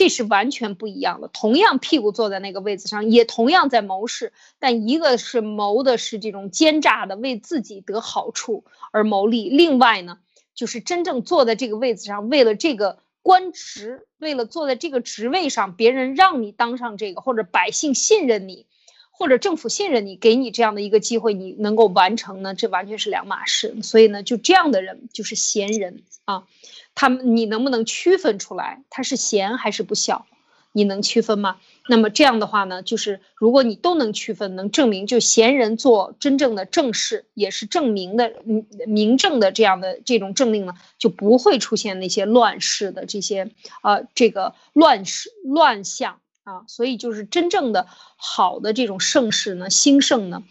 这是完全不一样的。同样屁股坐在那个位子上，也同样在谋事，但一个是谋的是这种奸诈的，为自己得好处而谋利；另外呢，就是真正坐在这个位子上，为了这个官职，为了坐在这个职位上，别人让你当上这个，或者百姓信任你，或者政府信任你，给你这样的一个机会，你能够完成呢？这完全是两码事。所以呢，就这样的人就是贤人啊。他们，你能不能区分出来他是贤还是不孝？你能区分吗？那么这样的话呢，就是如果你都能区分，能证明就贤人做真正的正事，也是证明的明正的这样的这种政令呢，就不会出现那些乱世的这些呃这个乱世乱象啊。所以就是真正的好的这种盛世呢，兴盛呢，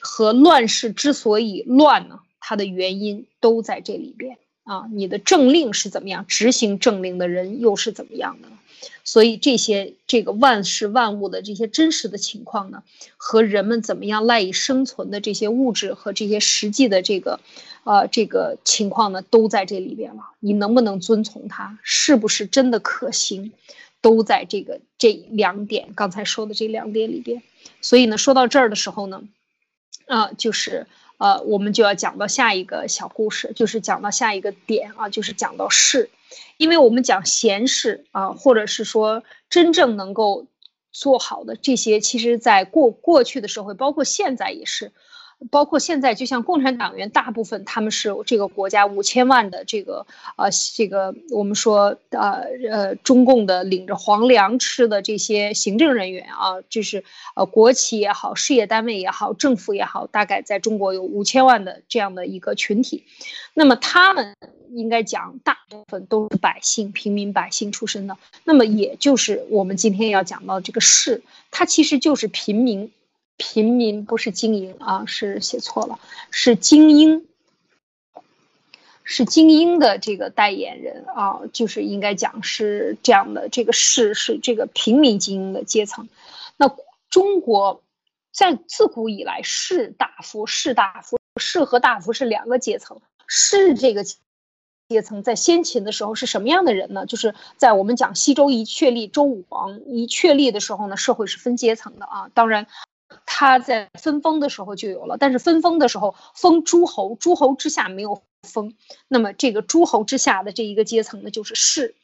和乱世之所以乱呢，它的原因都在这里边。啊，你的政令是怎么样？执行政令的人又是怎么样的？所以这些这个万事万物的这些真实的情况呢，和人们怎么样赖以生存的这些物质和这些实际的这个，呃，这个情况呢，都在这里边了。你能不能遵从它？是不是真的可行？都在这个这两点刚才说的这两点里边。所以呢，说到这儿的时候呢，啊，就是。呃，我们就要讲到下一个小故事，就是讲到下一个点啊，就是讲到事。因为我们讲闲事啊，或者是说真正能够做好的这些，其实在过过去的社会，包括现在也是。包括现在，就像共产党员，大部分他们是这个国家五千万的这个呃，这个我们说呃呃，中共的领着皇粮吃的这些行政人员啊，就是呃国企也好，事业单位也好，政府也好，大概在中国有五千万的这样的一个群体。那么他们应该讲，大部分都是百姓、平民百姓出身的。那么也就是我们今天要讲到这个士，它其实就是平民。平民不是精英啊，是写错了，是精英，是精英的这个代言人啊，就是应该讲是这样的，这个士是这个平民精英的阶层。那中国在自古以来，士大夫、士大夫、士和大夫是两个阶层。士这个阶层在先秦的时候是什么样的人呢？就是在我们讲西周一确立，周武王一确立的时候呢，社会是分阶层的啊，当然。他在分封的时候就有了，但是分封的时候封诸侯，诸侯之下没有封。那么这个诸侯之下的这一个阶层呢，就是士，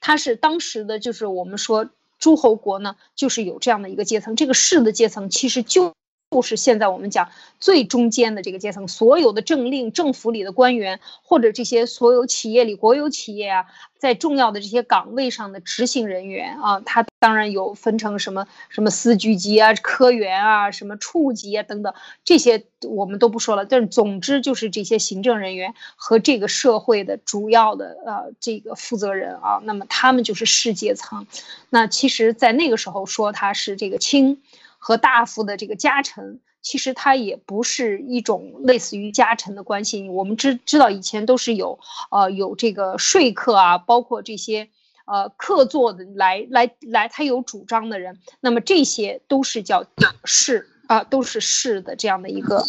他是当时的就是我们说诸侯国呢，就是有这样的一个阶层。这个士的阶层其实就。就是现在我们讲最中间的这个阶层，所有的政令、政府里的官员，或者这些所有企业里国有企业啊，在重要的这些岗位上的执行人员啊，他当然有分成什么什么司局级啊、科员啊、什么处级啊等等，这些我们都不说了。但是总之就是这些行政人员和这个社会的主要的呃这个负责人啊，那么他们就是士阶层。那其实，在那个时候说他是这个卿。和大夫的这个家臣，其实他也不是一种类似于家臣的关系。我们知知道以前都是有，呃，有这个说客啊，包括这些呃客座的来来来，他有主张的人，那么这些都是叫士啊，都是士的这样的一个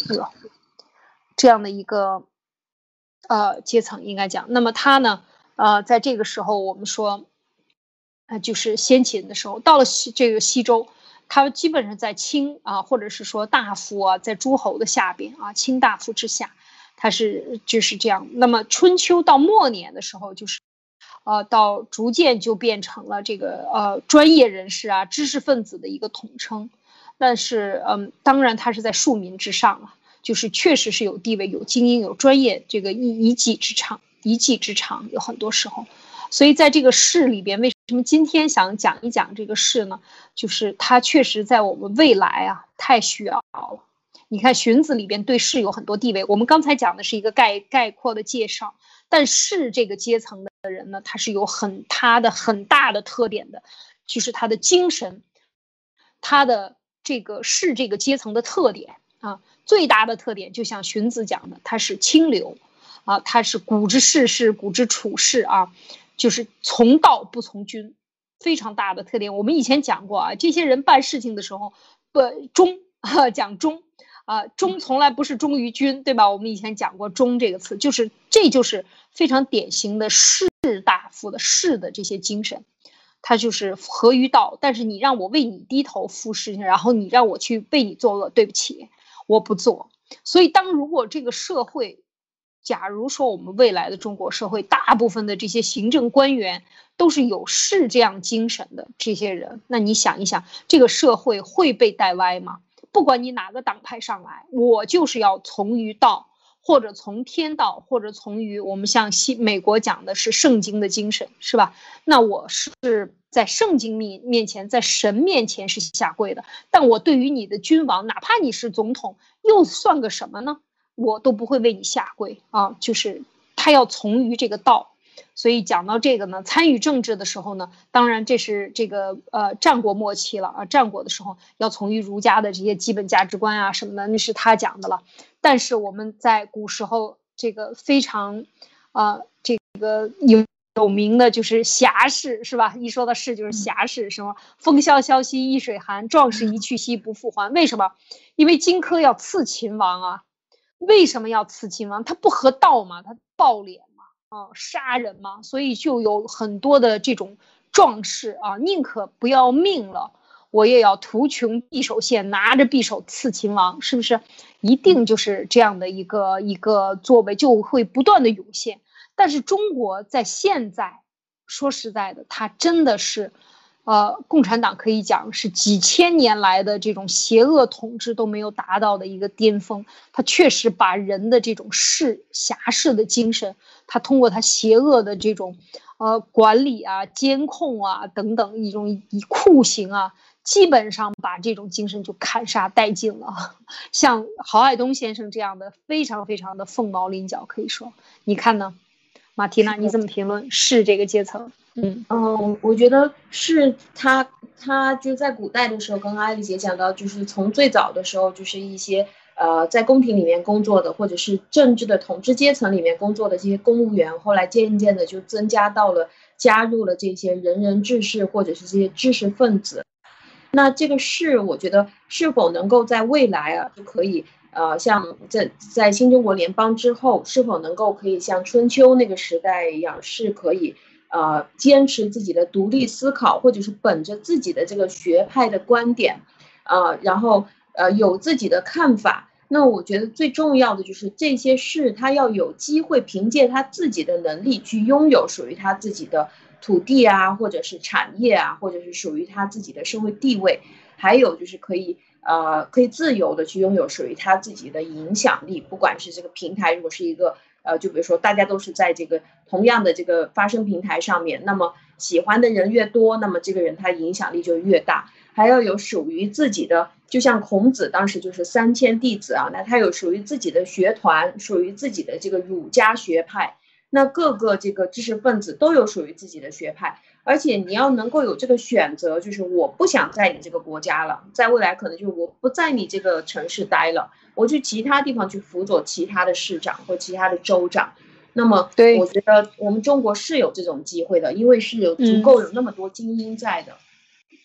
这样的一个呃阶层应该讲。那么他呢，呃，在这个时候我们说，呃，就是先秦的时候，到了西这个西周。他基本上在卿啊，或者是说大夫啊，在诸侯的下边啊，卿大夫之下，他是就是这样。那么春秋到末年的时候，就是，呃，到逐渐就变成了这个呃专业人士啊、知识分子的一个统称。但是，嗯，当然他是在庶民之上了，就是确实是有地位、有精英、有专业这个一一技之长，一技之长有很多时候。所以在这个士里边，为什么今天想讲一讲这个士呢？就是它确实在我们未来啊，太需要了。你看《荀子》里边对士有很多地位，我们刚才讲的是一个概概括的介绍，但士这个阶层的人呢，他是有很他的很大的特点的，就是他的精神，他的这个士这个阶层的特点啊，最大的特点就像荀子讲的，他是清流啊，他是古之士是古之处士啊。就是从道不从君，非常大的特点。我们以前讲过啊，这些人办事情的时候不忠，讲忠啊，忠从来不是忠于君，对吧？我们以前讲过“忠”这个词，就是这就是非常典型的士大夫的士的这些精神，他就是合于道。但是你让我为你低头服事情，然后你让我去为你作恶，对不起，我不做。所以，当如果这个社会，假如说我们未来的中国社会，大部分的这些行政官员都是有士这样精神的这些人，那你想一想，这个社会会被带歪吗？不管你哪个党派上来，我就是要从于道，或者从天道，或者从于我们像西美国讲的是圣经的精神，是吧？那我是在圣经面面前，在神面前是下跪的，但我对于你的君王，哪怕你是总统，又算个什么呢？我都不会为你下跪啊！就是他要从于这个道，所以讲到这个呢，参与政治的时候呢，当然这是这个呃战国末期了啊，战国的时候要从于儒家的这些基本价值观啊什么的，那是他讲的了。但是我们在古时候这个非常啊这个有有名的就是侠士是吧？一说到士就是侠士，什么风萧萧兮易水寒，壮士一去兮不复还。为什么？因为荆轲要刺秦王啊。为什么要刺秦王？他不合道嘛，他暴敛嘛，啊，杀人嘛，所以就有很多的这种壮士啊，宁可不要命了，我也要图穷匕首现，拿着匕首刺秦王，是不是？一定就是这样的一个一个作为，就会不断的涌现。但是中国在现在说实在的，他真的是，呃，共产党可以讲是几千年来的这种邪恶统治都没有达到的一个巅峰。他确实把人的这种士侠士的精神，他通过他邪恶的这种，呃，管理啊、监控啊等等一种以酷刑啊。基本上把这种精神就砍杀殆尽了，像郝海东先生这样的，非常非常的凤毛麟角，可以说，你看呢，马蒂娜，你怎么评论士这个阶层？嗯嗯，我觉得是他，他就在古代的时候，刚刚艾丽姐讲到，就是从最早的时候，就是一些呃在宫廷里面工作的，或者是政治的统治阶层里面工作的这些公务员，后来渐渐的就增加到了加入了这些仁人志士或者是这些知识分子。那这个士我觉得是否能够在未来啊，就可以呃，像在在新中国联邦之后，是否能够可以像春秋那个时代一样，是可以呃坚持自己的独立思考，或者是本着自己的这个学派的观点，呃，然后呃有自己的看法。那我觉得最重要的就是这些事，他要有机会凭借他自己的能力去拥有属于他自己的。土地啊，或者是产业啊，或者是属于他自己的社会地位，还有就是可以呃，可以自由的去拥有属于他自己的影响力。不管是这个平台，如果是一个呃，就比如说大家都是在这个同样的这个发声平台上面，那么喜欢的人越多，那么这个人他影响力就越大。还要有属于自己的，就像孔子当时就是三千弟子啊，那他有属于自己的学团，属于自己的这个儒家学派。那各个这个知识分子都有属于自己的学派，而且你要能够有这个选择，就是我不想在你这个国家了，在未来可能就是我不在你这个城市待了，我去其他地方去辅佐其他的市长或其他的州长。那么，对，我觉得我们中国是有这种机会的，因为是有足够有那么多精英在的。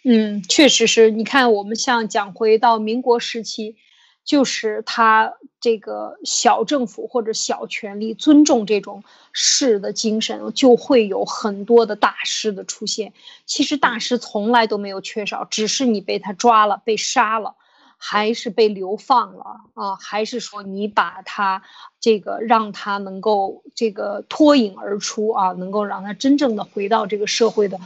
嗯，确实是你看，我们像讲回到民国时期。就是他这个小政府或者小权力尊重这种士的精神，就会有很多的大师的出现。其实大师从来都没有缺少，只是你被他抓了、被杀了，还是被流放了啊？还是说你把他这个让他能够这个脱颖而出啊？能够让他真正的回到这个社会的，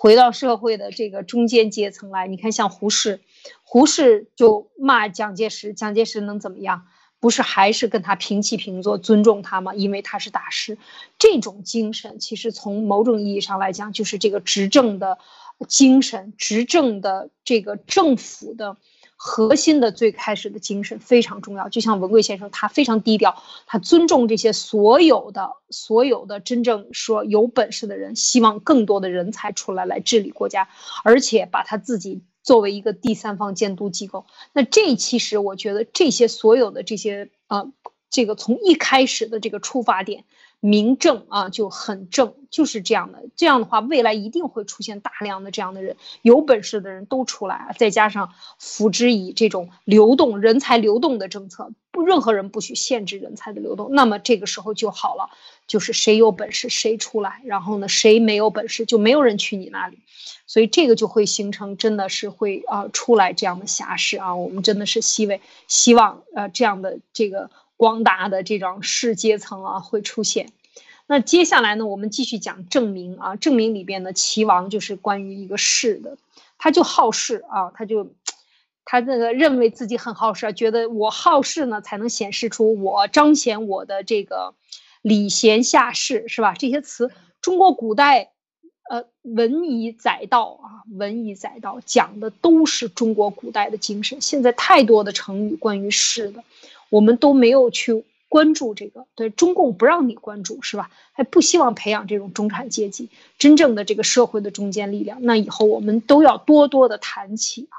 回到社会的这个中间阶层来？你看，像胡适。胡适就骂蒋介石，蒋介石能怎么样？不是还是跟他平起平坐，尊重他吗？因为他是大师。这种精神，其实从某种意义上来讲，就是这个执政的精神，执政的这个政府的核心的最开始的精神非常重要。就像文贵先生，他非常低调，他尊重这些所有的、所有的真正说有本事的人，希望更多的人才出来来治理国家，而且把他自己。作为一个第三方监督机构，那这其实我觉得这些所有的这些呃，这个从一开始的这个出发点，明正啊就很正，就是这样的。这样的话，未来一定会出现大量的这样的人，有本事的人都出来啊，再加上辅之以这种流动人才流动的政策，不任何人不许限制人才的流动，那么这个时候就好了，就是谁有本事谁出来，然后呢谁没有本事就没有人去你那里。所以这个就会形成，真的是会啊出来这样的侠士啊，我们真的是希望希望呃这样的这个光大的这种士阶层啊会出现。那接下来呢，我们继续讲证明啊，证明里边的齐王就是关于一个士的，他就好事啊，他就他那个认为自己很好事，觉得我好事呢才能显示出我彰显我的这个礼贤下士是吧？这些词，中国古代。呃，文以载道啊，文以载道，讲的都是中国古代的精神。现在太多的成语关于士的，我们都没有去关注这个。对中共不让你关注是吧？还不希望培养这种中产阶级，真正的这个社会的中坚力量。那以后我们都要多多的谈起啊，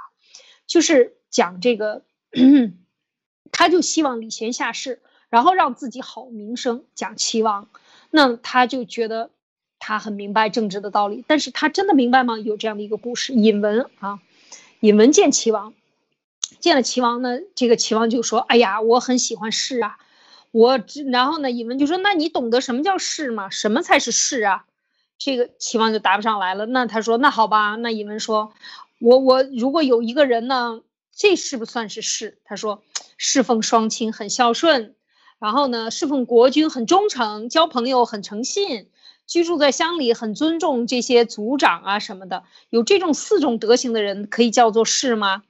就是讲这个，他就希望礼贤下士，然后让自己好名声。讲齐王，那他就觉得。他很明白政治的道理，但是他真的明白吗？有这样的一个故事，尹文啊，尹文见齐王，见了齐王呢，这个齐王就说：“哎呀，我很喜欢士啊，我……然后呢，尹文就说：那你懂得什么叫士吗？什么才是士啊？这个齐王就答不上来了。那他说：那好吧，那尹文说：我我如果有一个人呢，这是不算是士？他说：侍奉双亲，很孝顺，然后呢，侍奉国君，很忠诚，交朋友很诚信。”居住在乡里，很尊重这些族长啊什么的，有这种四种德行的人，可以叫做士吗？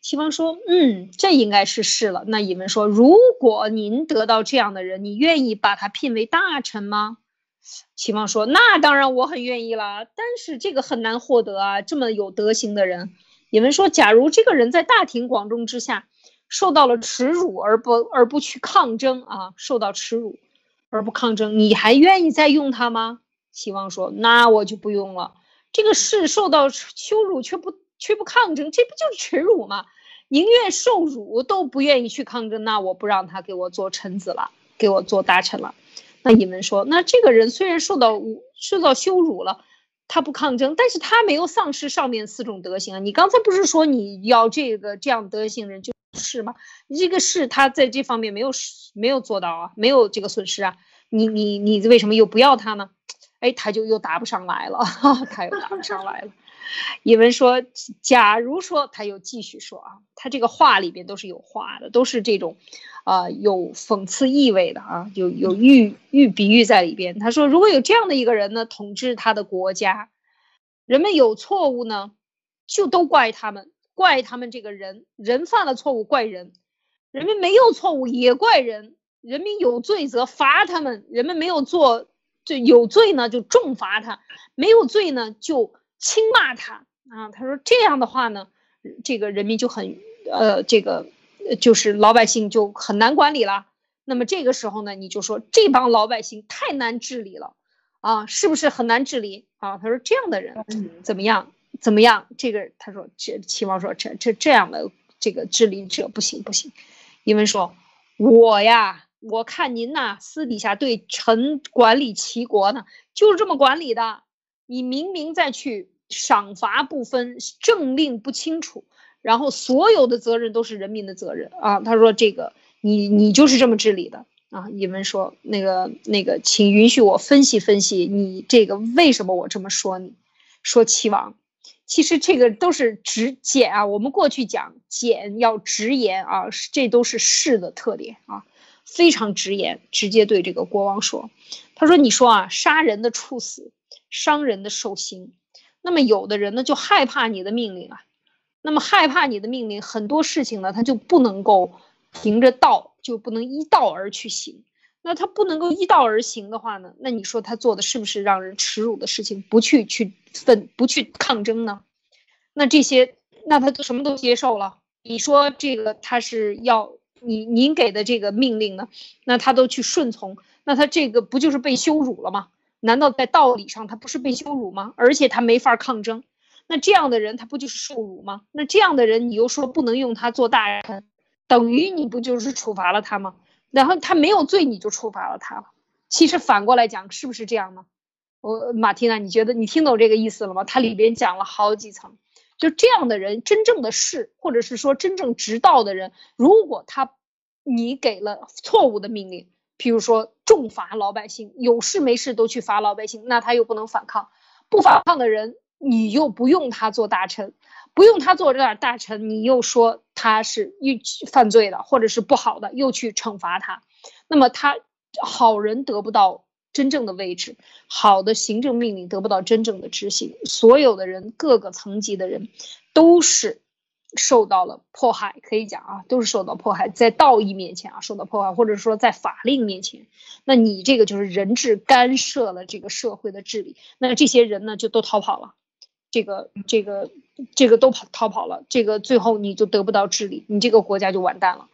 齐王说：“嗯，这应该是是了。”那尹文说：“如果您得到这样的人，你愿意把他聘为大臣吗？”齐王说：“那当然，我很愿意了。但是这个很难获得啊，这么有德行的人。”尹文说：“假如这个人在大庭广众之下受到了耻辱，而不而不去抗争啊，受到耻辱而不抗争，你还愿意再用他吗？”齐王说：“那我就不用了。这个事受到羞辱却不。”却不抗争，这不就是耻辱吗？宁愿受辱都不愿意去抗争，那我不让他给我做臣子了，给我做大臣了。那你们说，那这个人虽然受到受到羞辱了，他不抗争，但是他没有丧失上面四种德行啊。你刚才不是说你要这个这样德行人就是吗？这个是他在这方面没有没有做到啊，没有这个损失啊。你你你为什么又不要他呢？哎，他就又答不上来了，他又答不上来了。尹文说：“假如说他又继续说啊，他这个话里边都是有话的，都是这种，啊，有讽刺意味的啊，有有喻喻比喻在里边。他说，如果有这样的一个人呢，统治他的国家，人们有错误呢，就都怪他们，怪他们这个人，人犯了错误怪人，人们没有错误也怪人，人民有罪则罚他们，人们没有做就有罪呢就重罚他，没有罪呢就。”轻骂他啊！他说这样的话呢，这个人民就很呃，这个就是老百姓就很难管理了。那么这个时候呢，你就说这帮老百姓太难治理了啊，是不是很难治理啊？他说这样的人怎么样？怎么样？这个他说这齐王说这这这样的这个治理者不行不行。因为说我呀，我看您呐，私底下对臣管理齐国呢，就是这么管理的。你明明在去赏罚不分，政令不清楚，然后所有的责任都是人民的责任啊！他说这个你你就是这么治理的啊！尹文说那个那个，请允许我分析分析你这个为什么我这么说你？说齐王，其实这个都是直简啊。我们过去讲简要直言啊，这都是士的特点啊，非常直言，直接对这个国王说。他说你说啊，杀人的处死。伤人的受刑，那么有的人呢就害怕你的命令啊，那么害怕你的命令，很多事情呢他就不能够凭着道，就不能依道而去行。那他不能够依道而行的话呢，那你说他做的是不是让人耻辱的事情？不去去奋，不去抗争呢？那这些，那他什么都接受了。你说这个他是要你您给的这个命令呢，那他都去顺从，那他这个不就是被羞辱了吗？难道在道理上他不是被羞辱吗？而且他没法抗争，那这样的人他不就是受辱吗？那这样的人你又说不能用他做大臣，等于你不就是处罚了他吗？然后他没有罪你就处罚了他了。其实反过来讲是不是这样呢？我马蒂娜，你觉得你听懂这个意思了吗？它里边讲了好几层，就这样的人真正的是，或者是说真正执道的人，如果他你给了错误的命令。譬如说重罚老百姓，有事没事都去罚老百姓，那他又不能反抗，不反抗的人，你又不用他做大臣，不用他做这点大臣，你又说他是又犯罪的，或者是不好的，又去惩罚他，那么他好人得不到真正的位置，好的行政命令得不到真正的执行，所有的人各个层级的人都是。受到了迫害，可以讲啊，都是受到迫害，在道义面前啊受到迫害，或者说在法令面前，那你这个就是人治干涉了这个社会的治理，那这些人呢就都逃跑了，这个这个这个都跑逃跑了，这个最后你就得不到治理，你这个国家就完蛋了，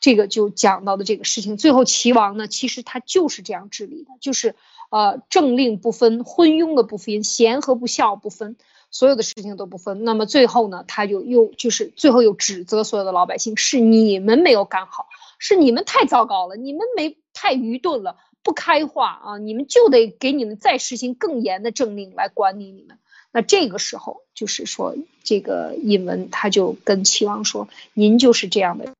这个就讲到的这个事情，最后齐王呢其实他就是这样治理的，就是呃政令不分，昏庸的不分，贤和不孝不分。所有的事情都不分，那么最后呢，他就又就是最后又指责所有的老百姓，是你们没有干好，是你们太糟糕了，你们没太愚钝了，不开化啊，你们就得给你们再实行更严的政令来管理你们。那这个时候就是说，这个尹文他就跟齐王说：“您就是这样的人。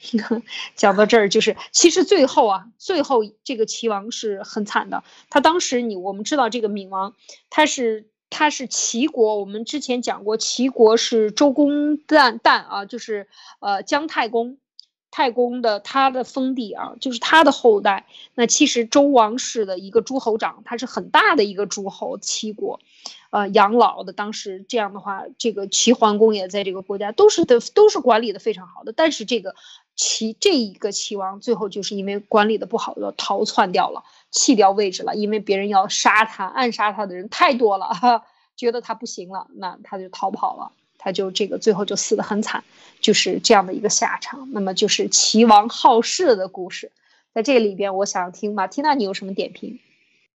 ”讲到这儿，就是其实最后啊，最后这个齐王是很惨的。他当时你我们知道这个闵王，他是。他是齐国，我们之前讲过，齐国是周公旦旦啊，就是呃姜太公，太公的他的封地啊，就是他的后代。那其实周王室的一个诸侯长，他是很大的一个诸侯，齐国，呃，养老的。当时这样的话，这个齐桓公也在这个国家都是的，都是管理的非常好的。但是这个齐这一个齐王最后就是因为管理的不好，要逃窜掉了，弃掉位置了，因为别人要杀他，暗杀他的人太多了，哈，觉得他不行了，那他就逃跑了。他就这个最后就死得很惨，就是这样的一个下场。那么就是齐王好事的故事，在这里边，我想听马缇娜，你有什么点评？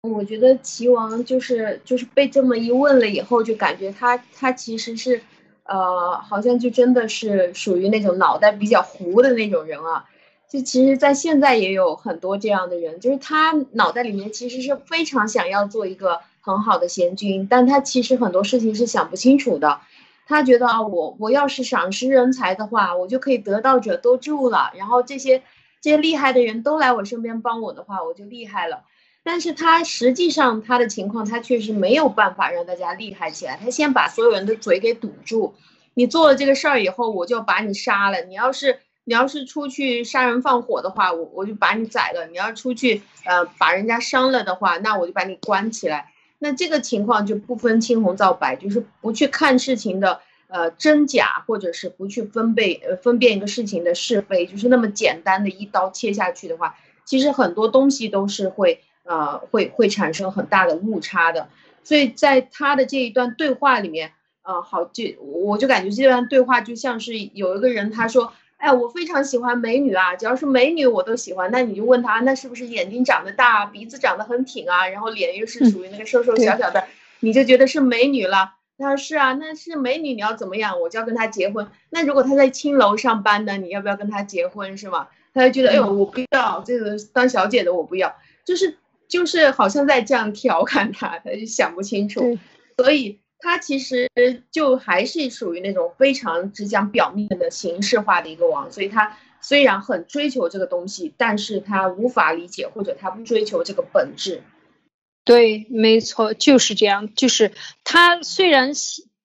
我觉得齐王就是就是被这么一问了以后，就感觉他他其实是，呃，好像就真的是属于那种脑袋比较糊的那种人啊。就其实，在现在也有很多这样的人，就是他脑袋里面其实是非常想要做一个很好的贤君，但他其实很多事情是想不清楚的。他觉得啊，我我要是赏识人才的话，我就可以得道者多助了。然后这些这些厉害的人都来我身边帮我的话，我就厉害了。但是他实际上他的情况，他确实没有办法让大家厉害起来。他先把所有人的嘴给堵住。你做了这个事儿以后，我就把你杀了。你要是你要是出去杀人放火的话，我我就把你宰了。你要出去呃把人家伤了的话，那我就把你关起来。那这个情况就不分青红皂白，就是不去看事情的呃真假，或者是不去分辨呃分辨一个事情的是非，就是那么简单的一刀切下去的话，其实很多东西都是会呃会会产生很大的误差的。所以在他的这一段对话里面，呃，好，就我就感觉这段对话就像是有一个人他说。哎，我非常喜欢美女啊，只要是美女我都喜欢。那你就问他，那是不是眼睛长得大，鼻子长得很挺啊，然后脸又是属于那个瘦瘦小小的，你就觉得是美女了？他说是啊，那是美女，你要怎么样，我就要跟她结婚。那如果她在青楼上班呢，你要不要跟她结婚是吗？他就觉得，哎呦，我不要这个当小姐的，我不要，就是就是好像在这样调侃他，他就想不清楚，所以。他其实就还是属于那种非常只讲表面的形式化的一个王，所以他虽然很追求这个东西，但是他无法理解或者他不追求这个本质。对，没错，就是这样。就是他虽然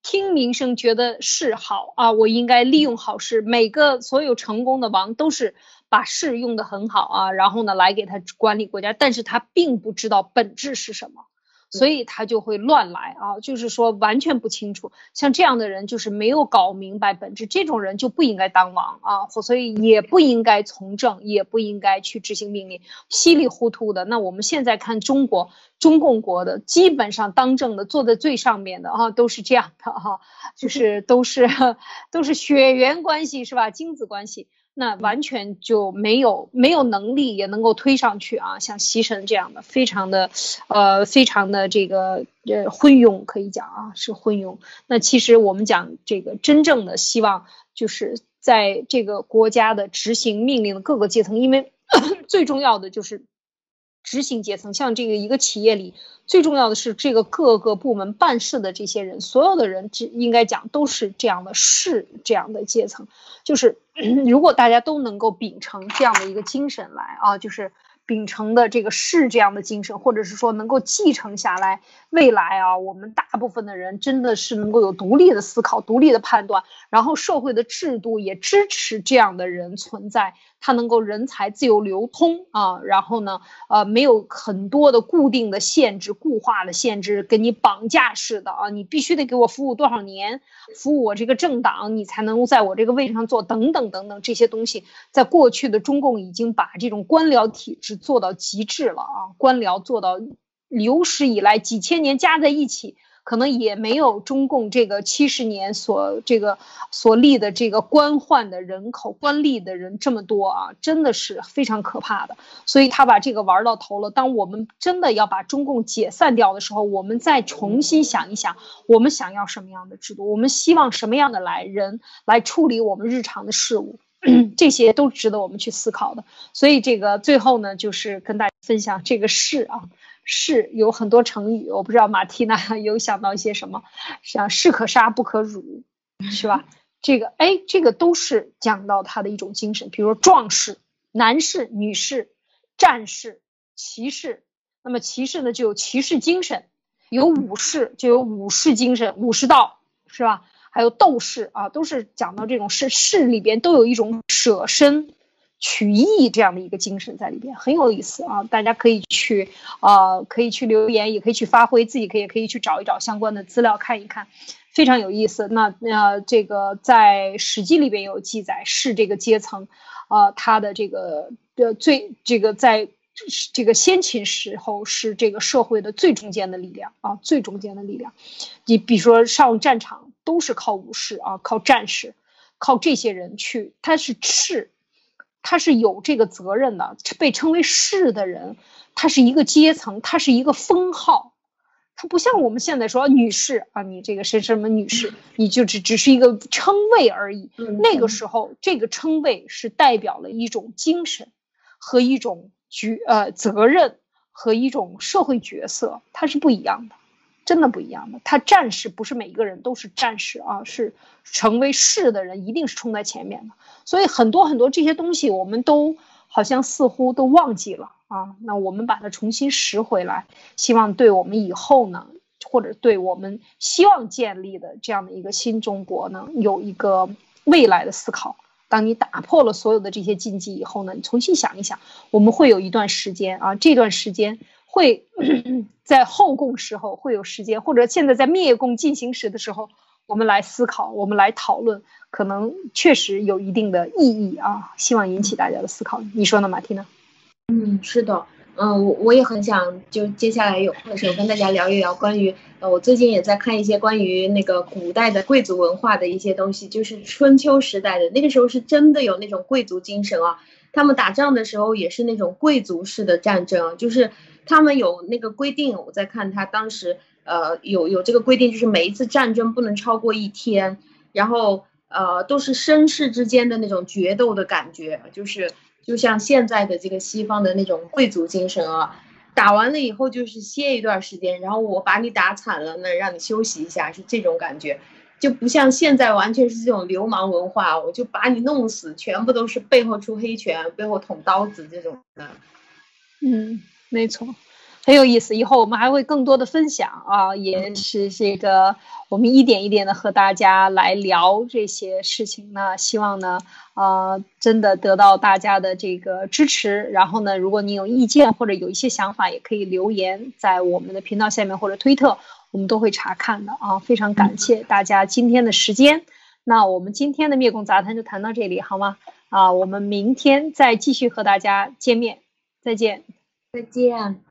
听名声觉得是好啊，我应该利用好事。每个所有成功的王都是把事用的很好啊，然后呢来给他管理国家，但是他并不知道本质是什么。所以他就会乱来啊，就是说完全不清楚，像这样的人就是没有搞明白本质，这种人就不应该当王啊，所以也不应该从政，也不应该去执行命令，稀里糊涂的。那我们现在看中国中共国的，基本上当政的坐在最上面的啊，都是这样的哈，就是都是 都是血缘关系是吧，亲子关系。那完全就没有没有能力也能够推上去啊，像习神这样的，非常的，呃，非常的这个呃昏庸，可以讲啊是昏庸。那其实我们讲这个真正的希望，就是在这个国家的执行命令的各个阶层，因为 最重要的就是。执行阶层，像这个一个企业里，最重要的是这个各个部门办事的这些人，所有的人，这应该讲都是这样的是这样的阶层。就是 如果大家都能够秉承这样的一个精神来啊，就是。秉承的这个是这样的精神，或者是说能够继承下来，未来啊，我们大部分的人真的是能够有独立的思考、独立的判断，然后社会的制度也支持这样的人存在，它能够人才自由流通啊，然后呢，呃，没有很多的固定的限制、固化的限制，给你绑架式的啊，你必须得给我服务多少年，服务我这个政党，你才能在我这个位置上做，等等等等这些东西，在过去的中共已经把这种官僚体制。做到极致了啊！官僚做到有史以来几千年加在一起，可能也没有中共这个七十年所这个所立的这个官宦的人口、官吏的人这么多啊，真的是非常可怕的。所以他把这个玩到头了。当我们真的要把中共解散掉的时候，我们再重新想一想，我们想要什么样的制度，我们希望什么样的来人来处理我们日常的事务。这些都值得我们去思考的，所以这个最后呢，就是跟大家分享这个“是”啊，“是”有很多成语，我不知道马蒂娜 有想到一些什么，像“士可杀不可辱”，是吧？这个哎，这个都是讲到他的一种精神，比如壮士、男士、女士、战士、骑士。那么骑士呢，就有骑士精神；有武士，就有武士精神、武士道，是吧？还有斗士啊，都是讲到这种士士里边都有一种舍身，取义这样的一个精神在里边，很有意思啊！大家可以去啊，可以去留言，也可以去发挥，自己可以可以去找一找相关的资料看一看，非常有意思。那那这个在《史记》里边有记载，是这个阶层，啊，他的这个的最这个在这个先秦时候是这个社会的最中间的力量啊，最中间的力量。你比如说上战场都是靠武士啊，靠战士，靠这些人去，他是士。他是有这个责任的，被称为士的人，他是一个阶层，他是一个封号，他不像我们现在说女士啊，你这个是什么女士，你就只只是一个称谓而已。那个时候，这个称谓是代表了一种精神和一种角呃责任和一种社会角色，它是不一样的。真的不一样的，他战士不是每一个人都是战士啊，是成为士的人一定是冲在前面的，所以很多很多这些东西我们都好像似乎都忘记了啊，那我们把它重新拾回来，希望对我们以后呢，或者对我们希望建立的这样的一个新中国呢，有一个未来的思考。当你打破了所有的这些禁忌以后呢，你重新想一想，我们会有一段时间啊，这段时间。会 在后共时候会有时间，或者现在在灭共进行时的时候，我们来思考，我们来讨论，可能确实有一定的意义啊。希望引起大家的思考，你说呢，马蒂娜？嗯，是的，嗯，我我也很想就接下来有空的时候跟大家聊一聊关于呃，我最近也在看一些关于那个古代的贵族文化的一些东西，就是春秋时代的那个时候是真的有那种贵族精神啊，他们打仗的时候也是那种贵族式的战争，就是。他们有那个规定，我在看他当时，呃，有有这个规定，就是每一次战争不能超过一天，然后呃，都是绅士之间的那种决斗的感觉，就是就像现在的这个西方的那种贵族精神啊，打完了以后就是歇一段时间，然后我把你打惨了，那让你休息一下，是这种感觉，就不像现在完全是这种流氓文化，我就把你弄死，全部都是背后出黑拳，背后捅刀子这种的，嗯。没错，很有意思。以后我们还会更多的分享啊，也是这个我们一点一点的和大家来聊这些事情。那希望呢，呃，真的得到大家的这个支持。然后呢，如果你有意见或者有一些想法，也可以留言在我们的频道下面或者推特，我们都会查看的啊。非常感谢大家今天的时间。那我们今天的灭共杂谈就谈到这里，好吗？啊，我们明天再继续和大家见面，再见。再见。